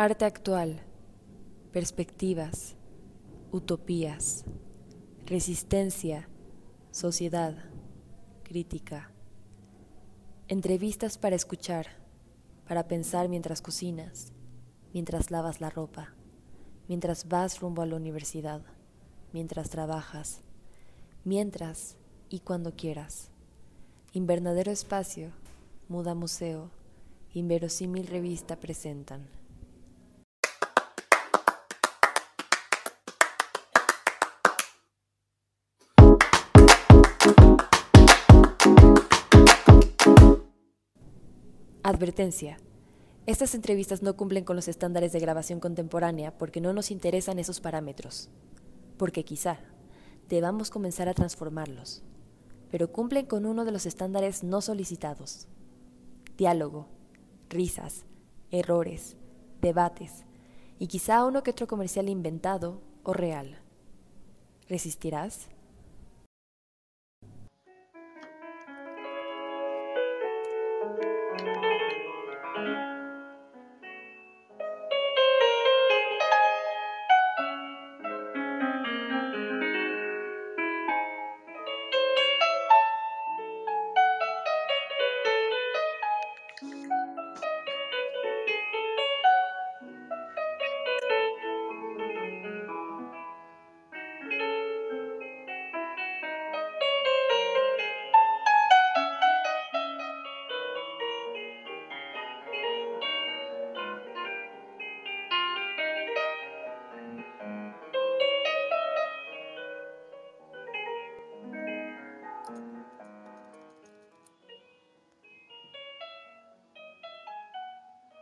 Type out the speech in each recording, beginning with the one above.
Arte actual, perspectivas, utopías, resistencia, sociedad, crítica. Entrevistas para escuchar, para pensar mientras cocinas, mientras lavas la ropa, mientras vas rumbo a la universidad, mientras trabajas, mientras y cuando quieras. Invernadero Espacio, Muda Museo, Inverosímil Revista presentan. Advertencia. Estas entrevistas no cumplen con los estándares de grabación contemporánea porque no nos interesan esos parámetros. Porque quizá debamos comenzar a transformarlos. Pero cumplen con uno de los estándares no solicitados. Diálogo, risas, errores, debates y quizá uno que otro comercial inventado o real. ¿Resistirás?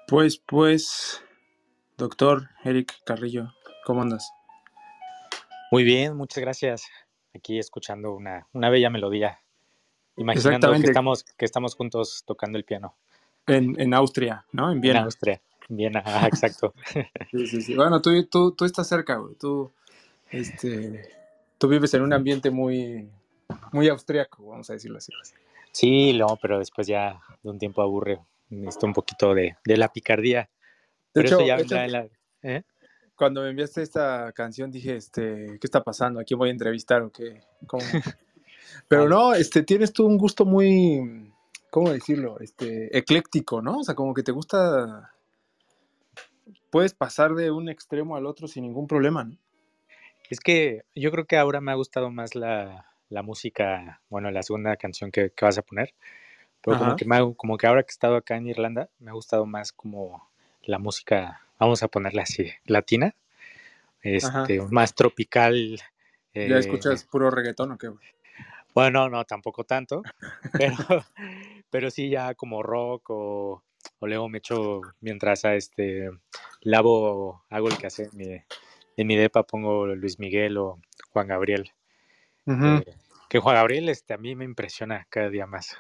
Pues, pues, doctor Eric Carrillo, ¿cómo andas? Muy bien, muchas gracias. Aquí escuchando una, una bella melodía, imaginando que estamos, que estamos juntos tocando el piano. En, en Austria, ¿no? En Viena. En Austria, en Viena, ah, exacto. sí, sí, sí. Bueno, tú, tú, tú estás cerca, güey. Tú, este, tú vives en un ambiente muy, muy austriaco, vamos a decirlo así. Sí, no, pero después ya de un tiempo aburre necesito un poquito de, de la picardía. De hecho, ya ¿eh? cuando me enviaste esta canción dije, este, ¿qué está pasando? ¿A quién voy a entrevistar o qué? Pero no, este, tienes tú un gusto muy, ¿cómo decirlo? Este, ecléctico, ¿no? O sea, como que te gusta, puedes pasar de un extremo al otro sin ningún problema, ¿no? Es que yo creo que ahora me ha gustado más la, la música, bueno, la segunda canción que, que vas a poner, pero como que, como que ahora que he estado acá en Irlanda, me ha gustado más como la música, vamos a ponerla así, latina, este, más tropical. ¿Ya eh, escuchas puro reggaetón o qué? Bueno, no, tampoco tanto, pero, pero sí ya como rock o, o luego me echo mientras a este lavo, hago el que hace en mi, en mi depa pongo Luis Miguel o Juan Gabriel. Eh, que Juan Gabriel este, a mí me impresiona cada día más.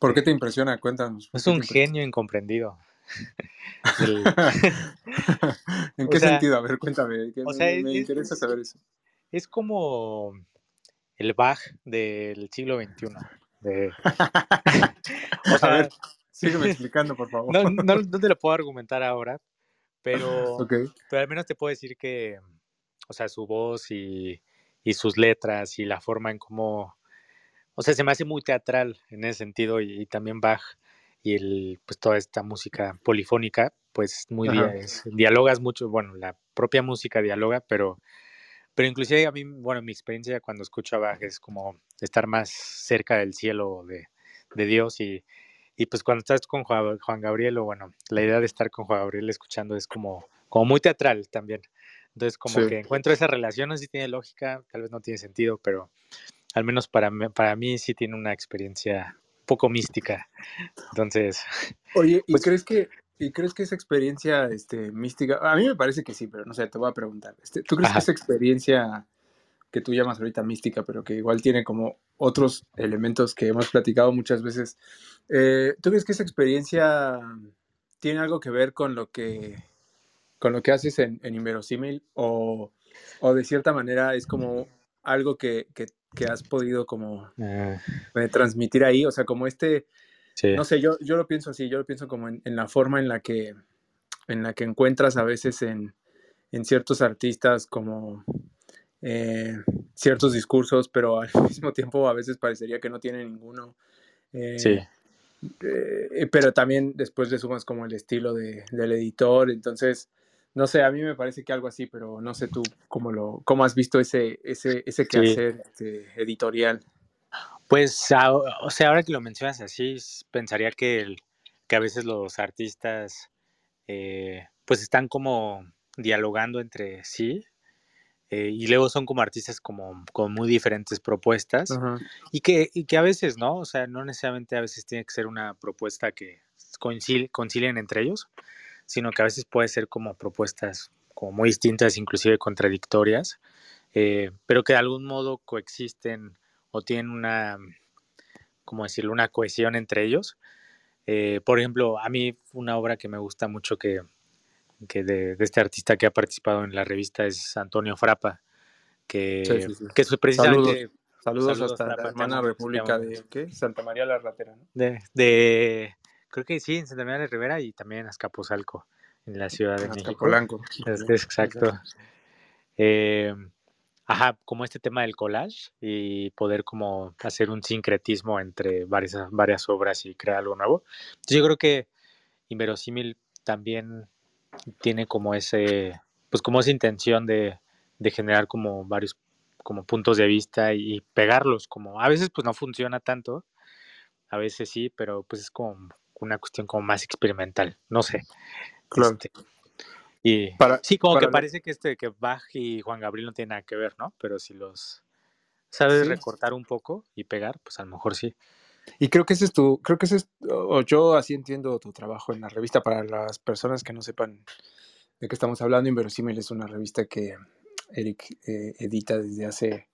¿Por qué te impresiona? Cuéntanos. Es un genio incomprendido. ¿En qué sentido? A ver, cuéntame. me, interesa saber eso. Es como el Bach del siglo XXI. o sea, a ver, sígueme explicando, por favor. No, no, no, te lo puedo argumentar ahora, pero, pero al menos te puedo decir que, o sea, su voz y, y sus letras y la forma en cómo o sea, se me hace muy teatral en ese sentido y, también Bach y el, pues toda esta música polifónica, pues muy dialogas mucho, bueno, la propia música dialoga, pero, pero inclusive a mí, bueno, mi experiencia cuando escucho a Bach es como estar más cerca del cielo de, de Dios y, y pues cuando estás con Juan, Gabriel, o bueno, la idea de estar con Juan Gabriel escuchando es como, como muy teatral también. Entonces, como que encuentro esa relación, no sé si tiene lógica, tal vez no tiene sentido, pero, al menos para mí, para mí sí tiene una experiencia poco mística. Entonces. Oye, ¿y pues crees que ¿Y crees que esa experiencia este, mística, a mí me parece que sí, pero no sé, te voy a preguntar. Este, ¿Tú crees que esa experiencia que tú llamas ahorita mística, pero que igual tiene como otros elementos que hemos platicado muchas veces, eh, ¿tú crees que esa experiencia tiene algo que ver con lo que, con lo que haces en, en Inverosímil o, o de cierta manera es como algo que, que que has podido como ah. eh, transmitir ahí, o sea, como este, no sé, yo, yo lo pienso así, yo lo pienso como en, la forma en la que en la que encuentras a veces en, ciertos artistas como eh, ciertos discursos, pero al mismo tiempo a veces parecería que no tiene ninguno. Eh, sí. Eh, pero también después le sumas como el estilo de, del editor, entonces, no sé, a mí me parece que algo así, pero no sé tú cómo, lo, cómo has visto ese, ese, ese quehacer este, editorial. Pues, o sea, ahora que lo mencionas así, pensaría que, el, que a veces los artistas eh, pues están como dialogando entre sí eh, y luego son como artistas como con muy diferentes propuestas y, que, y que a veces, ¿no? O sea, no necesariamente a veces tiene que ser una propuesta que concilien entre ellos, sino que a veces puede ser como propuestas como muy distintas, inclusive contradictorias, eh, pero que de algún modo coexisten o tienen una, como decirlo, una cohesión entre ellos. Eh, por ejemplo, a mí una obra que me gusta mucho que, que de, este artista que ha participado en la revista es Antonio Frapa, que, que es precisamente... Saludos, hasta la hermana república de ¿qué? Santa María la Ratera, ¿no? De, de, creo que sí, en Santa María la Rivera y también en Azcapotzalco, en la Ciudad de México. Es, es, exacto. Eh, ajá, como este tema del collage y poder como hacer un sincretismo entre varias, varias obras y crear algo nuevo. Entonces yo creo que Inverosímil también tiene como ese, pues como esa intención de, de generar como varios como puntos de vista y, pegarlos, como a veces pues no funciona tanto, a veces sí, pero pues es como una cuestión como más experimental, no sé. Claro. Este, y sí, como que parece que este que Bach y Juan Gabriel no tienen nada que ver, ¿no? Pero si los sabes recortar un poco y pegar, pues a lo mejor sí. Y creo que ese es tu, creo que ese es, o yo así entiendo tu trabajo en la revista para las personas que no sepan de qué estamos hablando. Inverosímil es una revista que Eric eh, edita desde hace,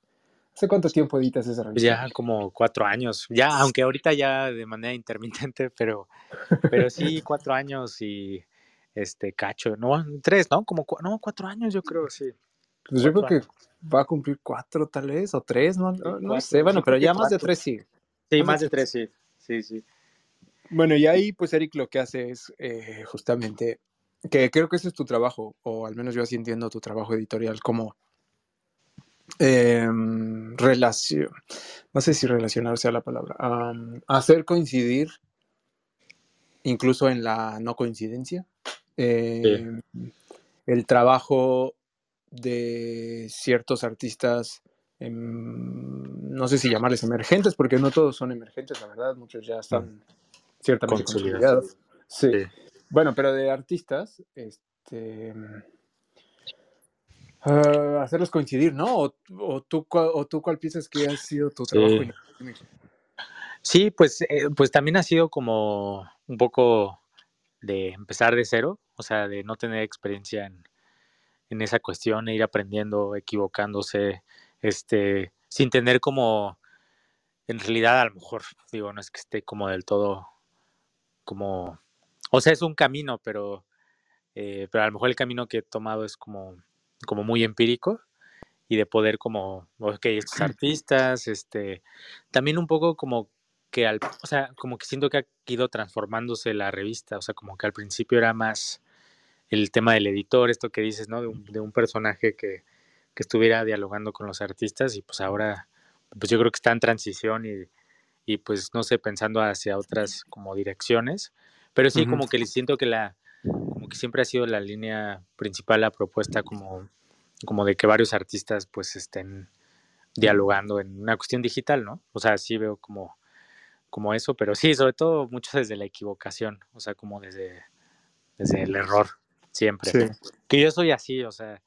¿hace cuánto tiempo editas esa revista? Ya como cuatro años, ya, aunque ahorita ya de manera intermitente, pero, pero sí cuatro años y este cacho, no, tres, ¿no? Como no, cuatro años yo creo, sí. Pues yo creo que va a cumplir cuatro tal vez, o tres, no, no, sé, bueno, pero ya más de tres sí. Sí, más, de tres, sí, sí, sí. Bueno, y ahí pues Eric lo que hace es eh, justamente, que creo que ese es tu trabajo, o al menos yo así entiendo tu trabajo editorial, como em, relación, no sé si relacionarse a la palabra, hacer coincidir incluso en la no coincidencia Em, el trabajo de ciertos artistas, em, no sé si llamarles emergentes, porque no todos son emergentes, la verdad, muchos ya están mm. ciertamente consolidados. Sí. Bueno, pero de artistas, este, ah, hacerlos coincidir, ¿no? O, tú, o tú cuál piensas que ha sido tu trabajo? Sí, pues, eh, pues también ha sido como un poco de empezar de cero, o sea, de no tener experiencia en, en esa cuestión, e ir aprendiendo, equivocándose, este, sin tener como, en realidad a lo mejor, digo, no es que esté como del todo, como, o sea, es un camino, pero, eh, pero a lo mejor el camino que he tomado es como, como muy empírico y de poder como, ok, estos artistas, este, también un poco como que al, o sea, como que siento que ha ido transformándose la revista, o sea, como que al principio era más el tema del editor, esto que dices, ¿no? De un, de un personaje que, que, estuviera dialogando con los artistas y pues ahora, pues yo creo que está en transición y, y pues no sé, pensando hacia otras como direcciones, pero sí como que siento que la, que siempre ha sido la línea principal, la propuesta como, como de que varios artistas pues estén dialogando en una cuestión digital, ¿no? O sea, sí veo como como eso, pero sí, sobre todo mucho desde la equivocación, o sea, como desde, desde el error, siempre. Que yo soy así, o sea,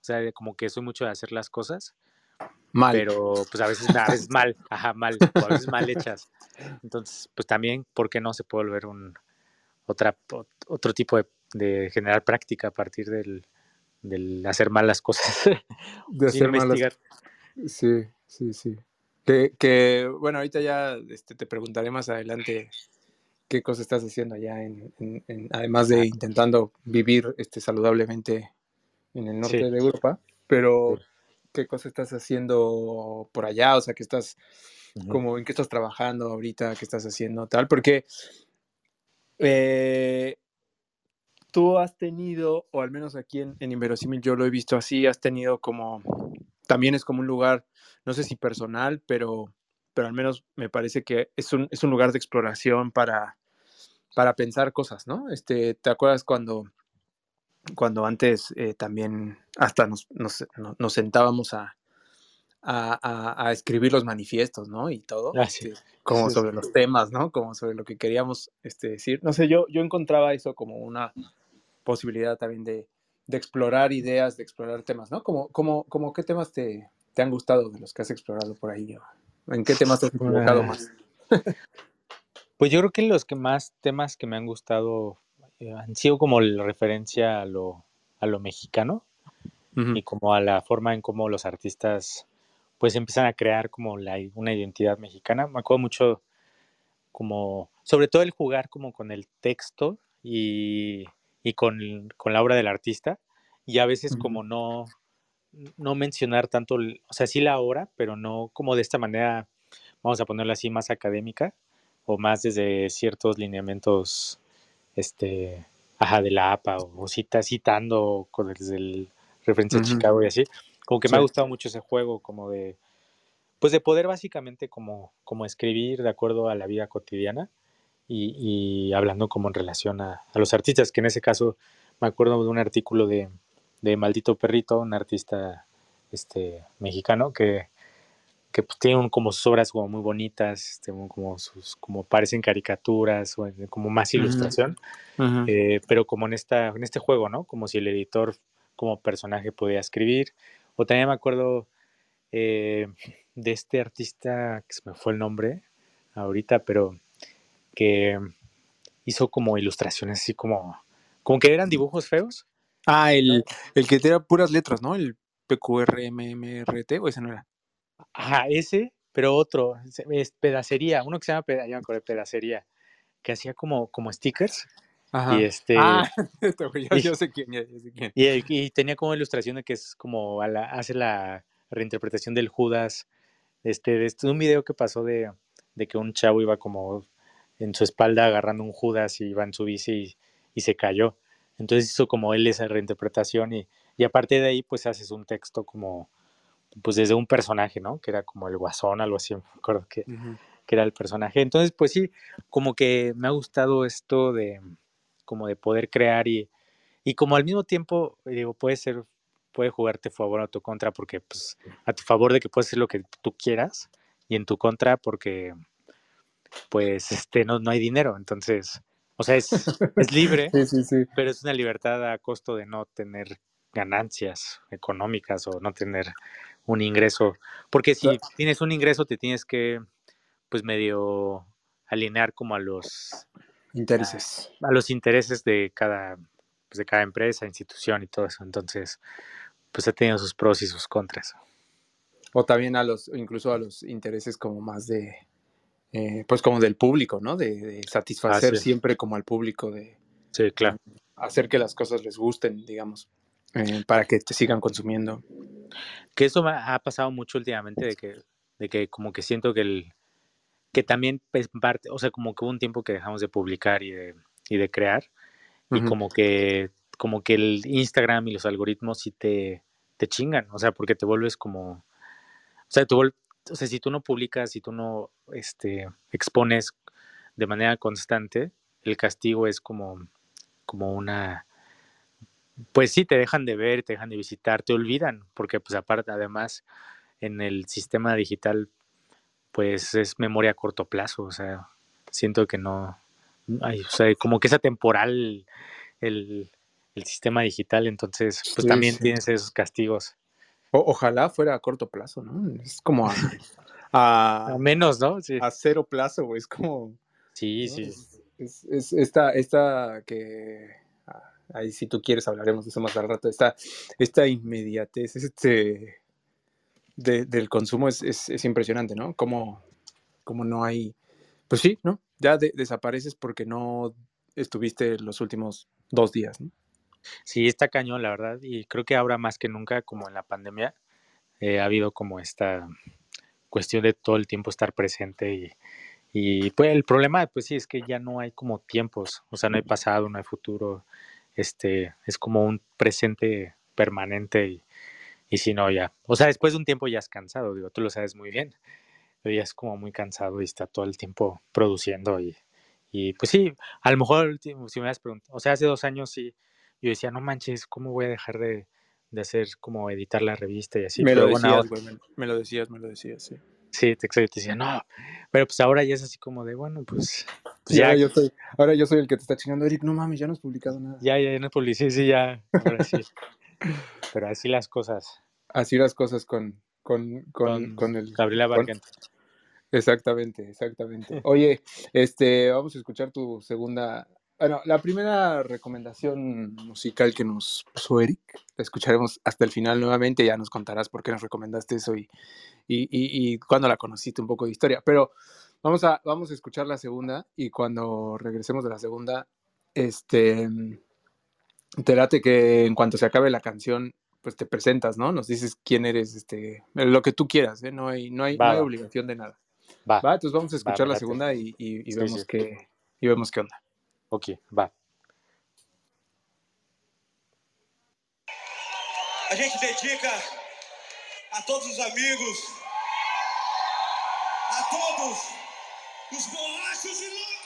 o sea, como que soy mucho de hacer las cosas. Mal. Pero pues a veces, a veces mal, ajá, mal, o a veces mal hechas. Entonces, pues también, ¿por qué no se puede volver un otra, otro tipo de, de generar práctica a partir del, del hacer mal las cosas? De hacer investigar. Sí, sí, sí. Que, bueno, ahorita ya este, te preguntaré más adelante qué cosas estás haciendo allá, en, además de intentando vivir este, saludablemente en el norte de Europa, pero qué cosas estás haciendo por allá, o sea, que estás, como en qué estás trabajando ahorita, qué estás haciendo, tal, porque eh, tú has tenido, o al menos aquí en, en Inverosímil yo lo he visto así, has tenido como, también es como un lugar, no sé si personal, pero, pero al menos me parece que es un, es un lugar de exploración para, para pensar cosas, ¿no? Este, ¿Te acuerdas cuando, cuando antes eh, también hasta nos, nos, nos sentábamos a, a, a, escribir los manifiestos, ¿no? Y todo, ah, este, como sobre los temas, ¿no? Como sobre lo que queríamos este, decir. No sé, yo, yo encontraba eso como una posibilidad también de, de explorar ideas, de explorar temas, ¿no? Como, como, como qué temas te, te, han gustado de los que has explorado por ahí? ¿En qué temas te has enfocado más? pues yo creo que los que más temas que me han gustado eh, han sido como la referencia a lo, a lo mexicano y como a la forma en cómo los artistas pues empiezan a crear como la, una identidad mexicana. Me acuerdo mucho como, sobre todo el jugar como con el texto y, y con, con, la obra del artista. Y a veces como no, no mencionar tanto, o sea, sí la obra, pero no como de esta manera, vamos a ponerlo así, más académica o más desde ciertos lineamientos, este, ajá, de la APA o, cita, citando desde el referencia a Chicago y así, como que me ha gustado mucho ese juego, como de, pues de poder básicamente como, como escribir de acuerdo a la vida cotidiana y, hablando como en relación a, los artistas, que en ese caso me acuerdo de un artículo de, de Maldito Perrito, un artista este, mexicano que, que pues, tiene como sus obras como muy bonitas, este, como sus, como parecen caricaturas, o como más ilustración, eh, pero como en esta, en este juego, ¿no? Como si el editor como personaje podía escribir, o también me acuerdo eh, de este artista, que se me fue el nombre ahorita, pero que hizo como ilustraciones así como, como que eran dibujos feos. Ah, el, el que tenía puras letras, ¿no? El PQRMMRT, o ese no era. Ajá, ese, pero otro, es pedacería, uno que se llama pedacería, que hacía como, como stickers. Y este. Ah, yo, sé quién, Y, tenía como ilustración de que es como hace la reinterpretación del Judas. Este, de este, un video que pasó de, que un chavo iba como en su espalda agarrando un Judas y iba en su bici y, se cayó. Entonces hizo como él esa reinterpretación y, y aparte de ahí pues haces un texto como pues desde un personaje, ¿no? Que era como el guasón, algo así, me acuerdo que, que era el personaje. Entonces pues sí, como que me ha gustado esto de, como de poder crear y, y como al mismo tiempo, digo, puede ser, puede jugarte a favor o a tu contra, porque pues a tu favor de que puedes hacer lo que tú quieras y en tu contra porque pues este no, no hay dinero, entonces, o sea, es, es libre, pero es una libertad a costo de no tener ganancias económicas o no tener un ingreso, porque si tienes un ingreso te tienes que pues medio alinear como a los intereses. A, los intereses de cada, pues de cada empresa, institución y todo eso. Entonces, pues ha tenido sus pros y sus contras. O también a los, incluso a los intereses como más de, eh, pues como del público, ¿no? De, satisfacer siempre como al público, de sí, claro. hacer que las cosas les gusten, digamos, eh, para que te sigan consumiendo. Que eso ha pasado mucho últimamente, de que, de que como que siento que el, que también es parte, o sea, como que hubo un tiempo que dejamos de publicar y de, y de crear, y como que como que el Instagram y los algoritmos sí te, te chingan, o sea, porque te vuelves como, o sea, o sea, si tú no publicas, si tú no este, expones de manera constante, el castigo es como, como una, pues sí, te dejan de ver, te dejan de visitar, te olvidan, porque pues aparte, además, en el sistema digital pues es memoria a corto plazo, o sea, siento que no, o sea, como que es atemporal el, el sistema digital, entonces pues también tienes esos castigos. ojalá fuera a corto plazo, ¿no? Es como a, a, menos, ¿no? A cero plazo, güey, es como... Sí, sí. Es, es, esta, esta que... Ah, ahí si tú quieres hablaremos de eso más al rato, esta, esta inmediatez, este del consumo es, es, impresionante, ¿no? Como, como no hay, pues sí, ¿no? Ya desapareces porque no estuviste los últimos dos días, ¿no? Sí, está cañón, la verdad, y creo que ahora más que nunca, como en la pandemia, eh, ha habido como esta cuestión de todo el tiempo estar presente y, y pues el problema, pues sí, es que ya no hay como tiempos, o sea, no hay pasado, no hay futuro, este, es como un presente permanente y, y si no, ya, o sea, después de un tiempo ya es cansado, digo, tú lo sabes muy bien, pero ya es como muy cansado y está todo el tiempo produciendo y, y pues sí, a lo mejor si me hubieras preguntado, o sea, hace dos años sí, yo decía, no manches, ¿cómo voy a dejar de, de hacer como editar la revista y así? Me lo decías, güey, me, lo decías, me lo decías, sí. Sí, te, te decía, no, pero pues ahora ya es así como de, bueno, pues... pues ya, yo soy, ahora yo soy el que te está chingando, Eric, no mames, ya no has publicado nada. Ya, ya, ya no publicé, sí, ya, ahora sí. pero así las cosas. Así las cosas con, con, con, con, el... Gabriela. Exactamente, exactamente. Oye, este, vamos a escuchar tu segunda. Bueno, la primera recomendación musical que nos puso Eric, la escucharemos hasta el final nuevamente, ya nos contarás por qué nos recomendaste eso y, y, y, y cuándo la conociste, un poco de historia. Pero vamos a, vamos a escuchar la segunda y cuando regresemos de la segunda, este, te late que en cuanto se acabe la canción, pues te presentas, ¿no? Nos dices quién eres, este, lo que tú quieras, ¿eh? No hay, no hay, no hay obligación de nada. Va. va. entonces vamos a escuchar va, la segunda y, y, y sí, vemos sí. Qué, y vemos qué onda. Ok, va. A gente dedica a todos os amigos, a todos os bolachos e loucos.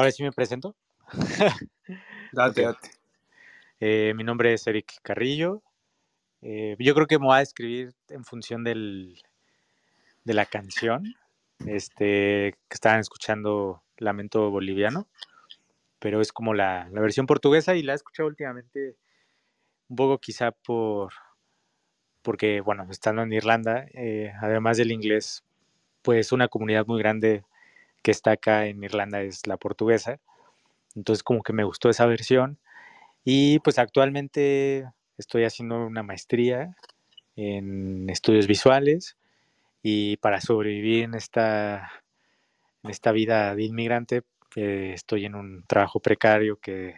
Ahora sí me presento. date, okay. date. Eh, mi nombre es Eric Carrillo. Eh, yo creo que me voy a escribir en función del, de la canción este, que estaban escuchando Lamento Boliviano, pero es como la, la, versión portuguesa y la he escuchado últimamente un poco quizá por porque, bueno, estando en Irlanda, eh, además del inglés, pues una comunidad muy grande que está acá en Irlanda es la portuguesa. Entonces como que me gustó esa versión. Y pues actualmente estoy haciendo una maestría en estudios visuales y para sobrevivir en esta, en esta vida de inmigrante eh, estoy en un trabajo precario que,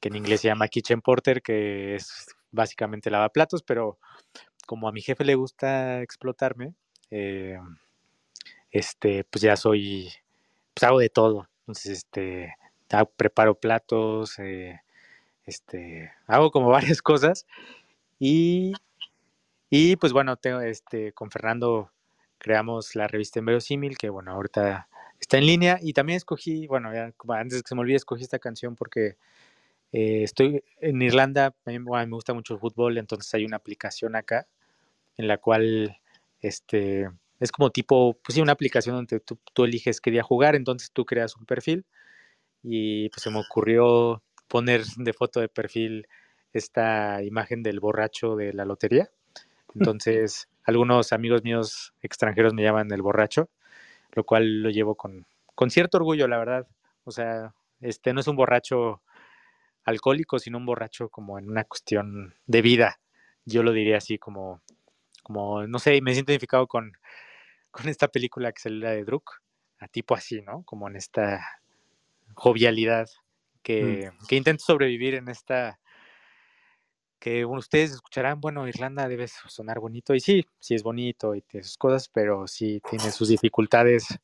que, en inglés se llama kitchen porter, que es básicamente lavaplatos, pero como a mi jefe le gusta explotarme, eh, este, pues ya soy, pues hago de todo. Entonces, este, preparo platos, eh, este, hago como varias cosas. Y, y pues bueno, tengo, este, con Fernando creamos la revista Inverosímil, que bueno, ahorita está en línea y también escogí, bueno, ya, antes que se me olvide, escogí esta canción porque eh, estoy en Irlanda, a me gusta mucho el fútbol, entonces hay una aplicación acá en la cual este, es como tipo, pues sí, una aplicación donde tú, tú, eliges qué día jugar, entonces tú creas un perfil y pues se me ocurrió poner de foto de perfil esta imagen del borracho de la lotería. Entonces, algunos amigos míos extranjeros me llaman el borracho, lo cual lo llevo con, con cierto orgullo, la verdad. O sea, este no es un borracho alcohólico, sino un borracho como en una cuestión de vida. Yo lo diría así como, como no sé, me siento identificado con, con esta película que salió de Druk, a tipo así, ¿no? Como en esta jovialidad que, mm. que intento sobrevivir en esta que ustedes escucharán, bueno, Irlanda debe sonar bonito, y sí, sí es bonito y tiene sus cosas, pero sí tiene sus dificultades.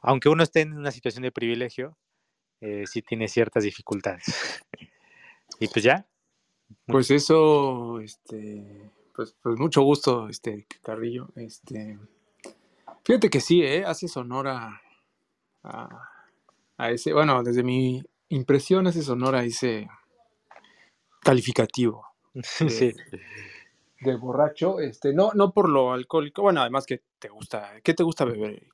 Aunque uno esté en una situación de privilegio, eh, sí tiene ciertas dificultades. y pues ya. Pues eso, este, pues, pues mucho gusto, este, Carrillo. Este, fíjate que sí, ¿eh? hace sonora a, a ese, bueno, desde mi impresión hace sonora a ese calificativo. sí. De borracho, este, no, no por lo alcohólico, bueno, además que te gusta, ¿qué te gusta beber?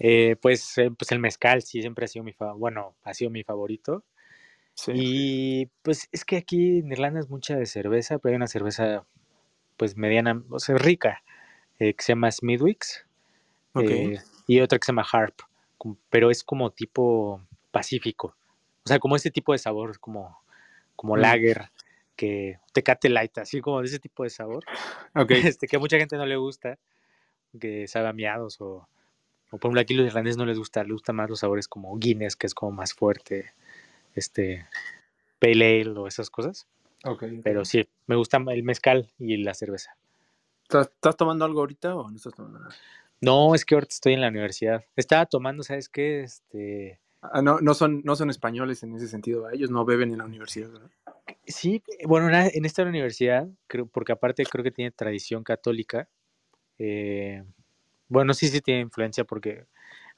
Eh, pues, eh, pues el mezcal sí siempre ha sido mi favorito, bueno, ha sido mi favorito. Sí. Y pues es que aquí en Irlanda es mucha de cerveza, pero hay una cerveza pues mediana, o sea, rica, eh, que se llama Smithwick's. y otra que se llama Harp, pero es como tipo pacífico. O sea, como ese tipo de sabor, como, como mm. lager, que Tecate Light, así como de ese tipo de sabor. Este, que a mucha gente no le gusta, que sabe a miados o, o por ejemplo aquí los irlandeses no les gusta, les gustan más los sabores como Guinness, que es como más fuerte, este, Pale Ale o esas cosas. Okay, Pero sí, me gusta el mezcal y la cerveza. ¿Estás, tomando algo ahorita o no estás tomando nada? No, es que ahorita estoy en la universidad. Estaba tomando, ¿sabes qué? Este... Ah, no, no, son, no son españoles en ese sentido, ellos no beben en la universidad, ¿verdad? Sí, bueno, en esta universidad, creo, porque aparte creo que tiene tradición católica. Eh, bueno, sí, sí tiene influencia porque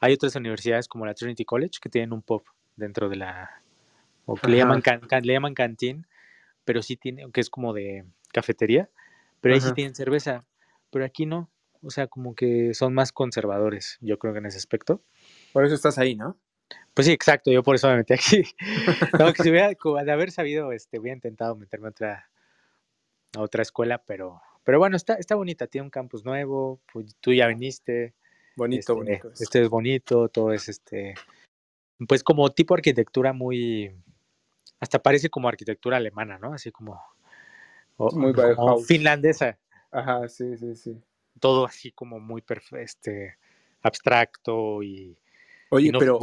hay otras universidades como la Trinity College que tienen un pub dentro de la... o que le llaman, le llaman cantín, pero sí tiene, que es como de cafetería, pero ahí sí tienen cerveza, pero aquí no. O sea, como que son más conservadores, yo creo que en ese aspecto. Por eso estás ahí, ¿no? Pues sí, exacto, yo por eso me metí aquí. no, que si hubiera, de haber sabido, este, hubiera intentado meterme a otra, a otra escuela, pero, pero bueno, está, está bonita, tiene un campus nuevo, pues tú ya viniste. Bonito, este, bonito. Este es bonito, todo es este, pues como tipo arquitectura muy, hasta parece como arquitectura alemana, ¿no? Así como, muy como finlandesa. Ajá, sí, sí, sí. Todo así como muy este, abstracto y... Oye, pero...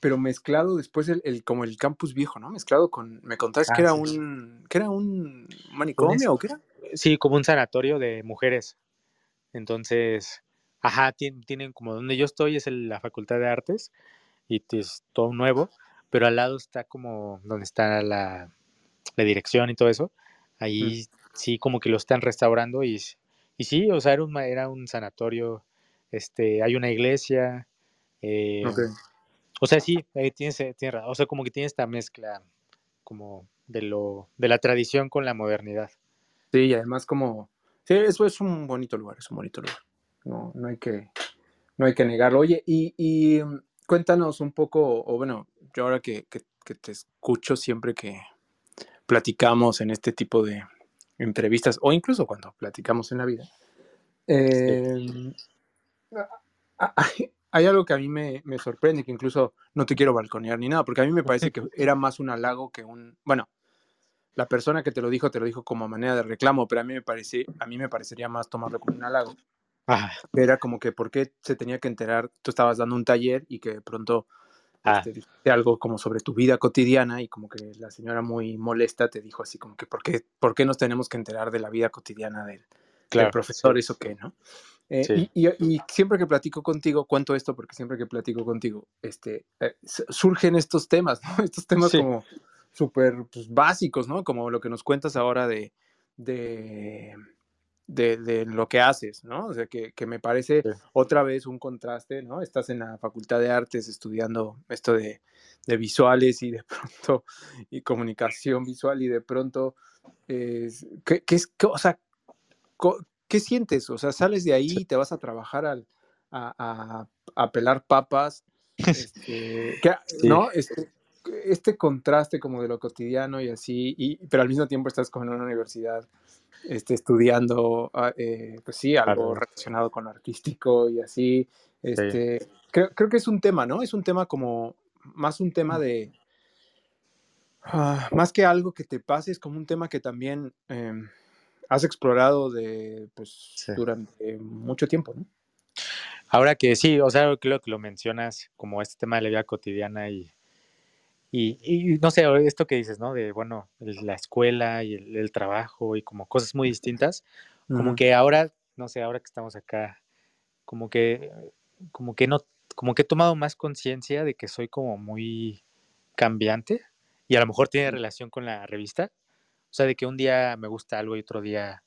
Pero mezclado después el, como el campus viejo, ¿no? Mezclado con, me que ah, era un, que era un manicomio o qué era? Sí, como un sanatorio de mujeres. Entonces, ajá, tienen, como donde yo estoy es la Facultad de Artes y es todo nuevo, pero al lado está como donde está la, dirección y todo eso. Ahí sí como que lo están restaurando y, y sí, o sea, era un, era un sanatorio, este, hay una iglesia, eh, o sea, sí, ahí tienes, eh, tienes, o sea, como que tiene esta mezcla como de lo de la tradición con la modernidad. Sí, y además como sí, eso es un bonito lugar, es un bonito lugar. No, no hay que no hay que negarlo. Oye, y, y mm, cuéntanos un poco, o bueno, yo ahora que, que, te escucho siempre que platicamos en este tipo de entrevistas, o incluso cuando platicamos en la vida, eh, hay algo que a mí me, sorprende, que incluso no te quiero balconear ni nada, porque a mí me parece que era más un halago que un, bueno, la persona que te lo dijo te lo dijo como manera de reclamo, pero a mí me parece, a mí me parecería más tomarlo como un halago. Ah. Era como que por qué se tenía que enterar, tú estabas dando un taller y que de pronto ah. este, dijiste algo como sobre tu vida cotidiana y como que la señora muy molesta te dijo así como que por qué, por qué nos tenemos que enterar de la vida cotidiana del, profesor, eso qué, ¿no? Eh, y, siempre que platico contigo, cuento esto porque siempre que platico contigo, este, eh, surgen estos temas, ¿no? Estos temas como súper pues, básicos, ¿no? Como lo que nos cuentas ahora de, de, de, lo que haces, ¿no? O sea, que, me parece otra vez un contraste, ¿no? Estás en la Facultad de Artes estudiando esto de, visuales y de pronto, y comunicación visual y de pronto, ¿qué, es, o sea, ¿qué sientes? O sea, sales de ahí y te vas a trabajar al, a, a, pelar papas, este, ¿no? Este, este contraste como de lo cotidiano y así, y, pero al mismo tiempo estás como en una universidad este, estudiando, ah, eh, pues sí, algo relacionado con lo artístico y así. Este, creo, creo, que es un tema, ¿no? Es un tema como, más un tema de, ah, más que algo que te pase, es como un tema que también em, has explorado de, pues, durante mucho tiempo, ¿no? Ahora que sí, o sea, creo que lo mencionas como este tema de la vida cotidiana y y, no sé, esto que dices, ¿no? De, bueno, la escuela y el, trabajo y como cosas muy distintas, como que ahora, no sé, ahora que estamos acá, como que, como que no, como que he tomado más conciencia de que soy como muy cambiante y a lo mejor tiene relación con la revista. O sea, de que un día me gusta algo y otro día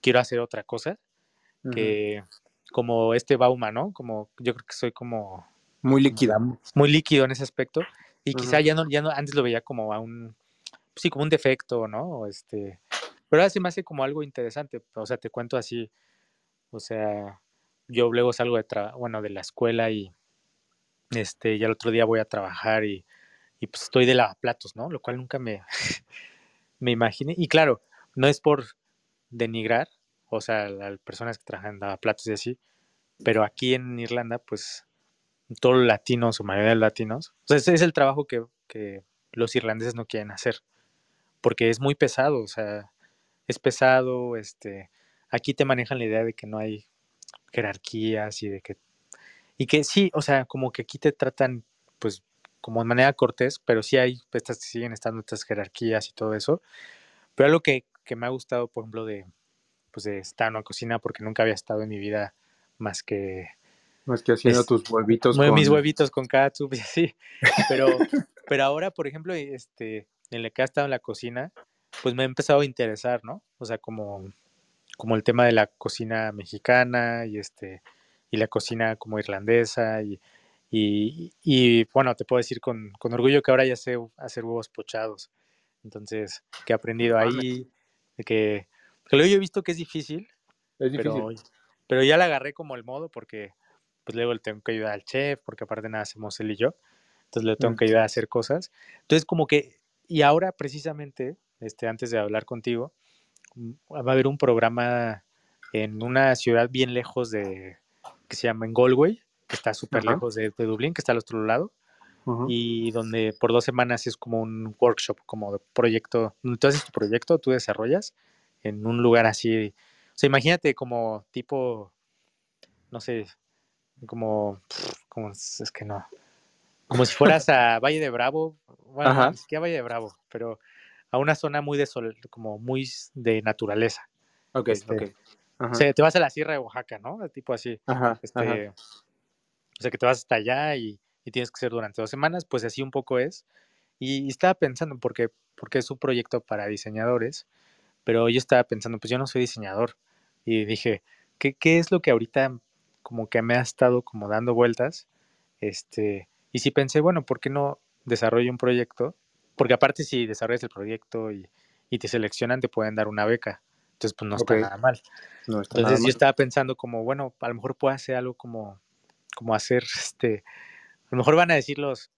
quiero hacer otra cosa. Que como este Bauma, ¿no? Como yo creo que soy como... Muy líquida. Muy líquido en ese aspecto. Y quizá ya no, ya no, antes lo veía como a un, sí, como un defecto, ¿no? Este, pero ahora se me hace como algo interesante. O sea, te cuento así, o sea, yo luego salgo de, bueno, de la escuela y, este, ya el otro día voy a trabajar y, y pues estoy de lavaplatos, ¿no? Lo cual nunca me, me imaginé. Y claro, no es por denigrar, o sea, las personas que trabajan en lavaplatos y así, pero aquí en Irlanda, pues todos los latinos o mayoría de latinos, o sea, ese es el trabajo que, los irlandeses no quieren hacer, porque es muy pesado, o sea, es pesado, este, aquí te manejan la idea de que no hay jerarquías y de que, y que sí, o sea, como que aquí te tratan, pues, como de manera cortés, pero sí hay, estas siguen estando estas jerarquías y todo eso, pero algo que, que me ha gustado, por ejemplo, de, pues, de estar en una cocina, porque nunca había estado en mi vida más que no es que haciendo tus huevitos con... Mis huevitos con katsup y así. Pero, pero ahora, por ejemplo, este, en el que ha estado en la cocina, pues me ha empezado a interesar, ¿no? O sea, como, como el tema de la cocina mexicana y este y la cocina como irlandesa y, y, bueno, te puedo decir con, con, orgullo que ahora ya sé hacer huevos pochados. Entonces, que he aprendido ahí, de que, que luego yo he visto que es difícil, es difícil. Pero, pero ya le agarré como el modo porque pues luego le tengo que ayudar al chef, porque aparte nada hacemos él y yo, entonces le tengo mm. que ayudar a hacer cosas. Entonces como que, y ahora precisamente, este, antes de hablar contigo, mm, va a haber un programa en una ciudad bien lejos de, que se llama en Galway, que está súper lejos de, Dublín, que está al otro lado, y donde por dos semanas es como un workshop, como de proyecto, entonces tu proyecto, tú desarrollas en un lugar así, o sea, imagínate como tipo, no sé, como, como es que no, como si fueras a Valle de Bravo, bueno, ni siquiera Valle de Bravo, pero a una zona muy de sol, como muy de naturaleza. Ok, este, O sea, te vas a la Sierra de Oaxaca, ¿no? Tipo así. este, O sea, que te vas hasta allá y, tienes que ser durante dos semanas, pues así un poco es. Y, estaba pensando, porque, porque es un proyecto para diseñadores, pero yo estaba pensando, pues yo no soy diseñador. Y dije, ¿qué, qué es lo que ahorita como que me ha estado como dando vueltas. Este, y si pensé, bueno, ¿por qué no desarrollo un proyecto? Porque aparte si desarrollas el proyecto y, te seleccionan, te pueden dar una beca. Entonces, pues no está nada mal. Entonces yo estaba pensando como, bueno, a lo mejor puedo hacer algo como, como hacer, este, a lo mejor van a decir los,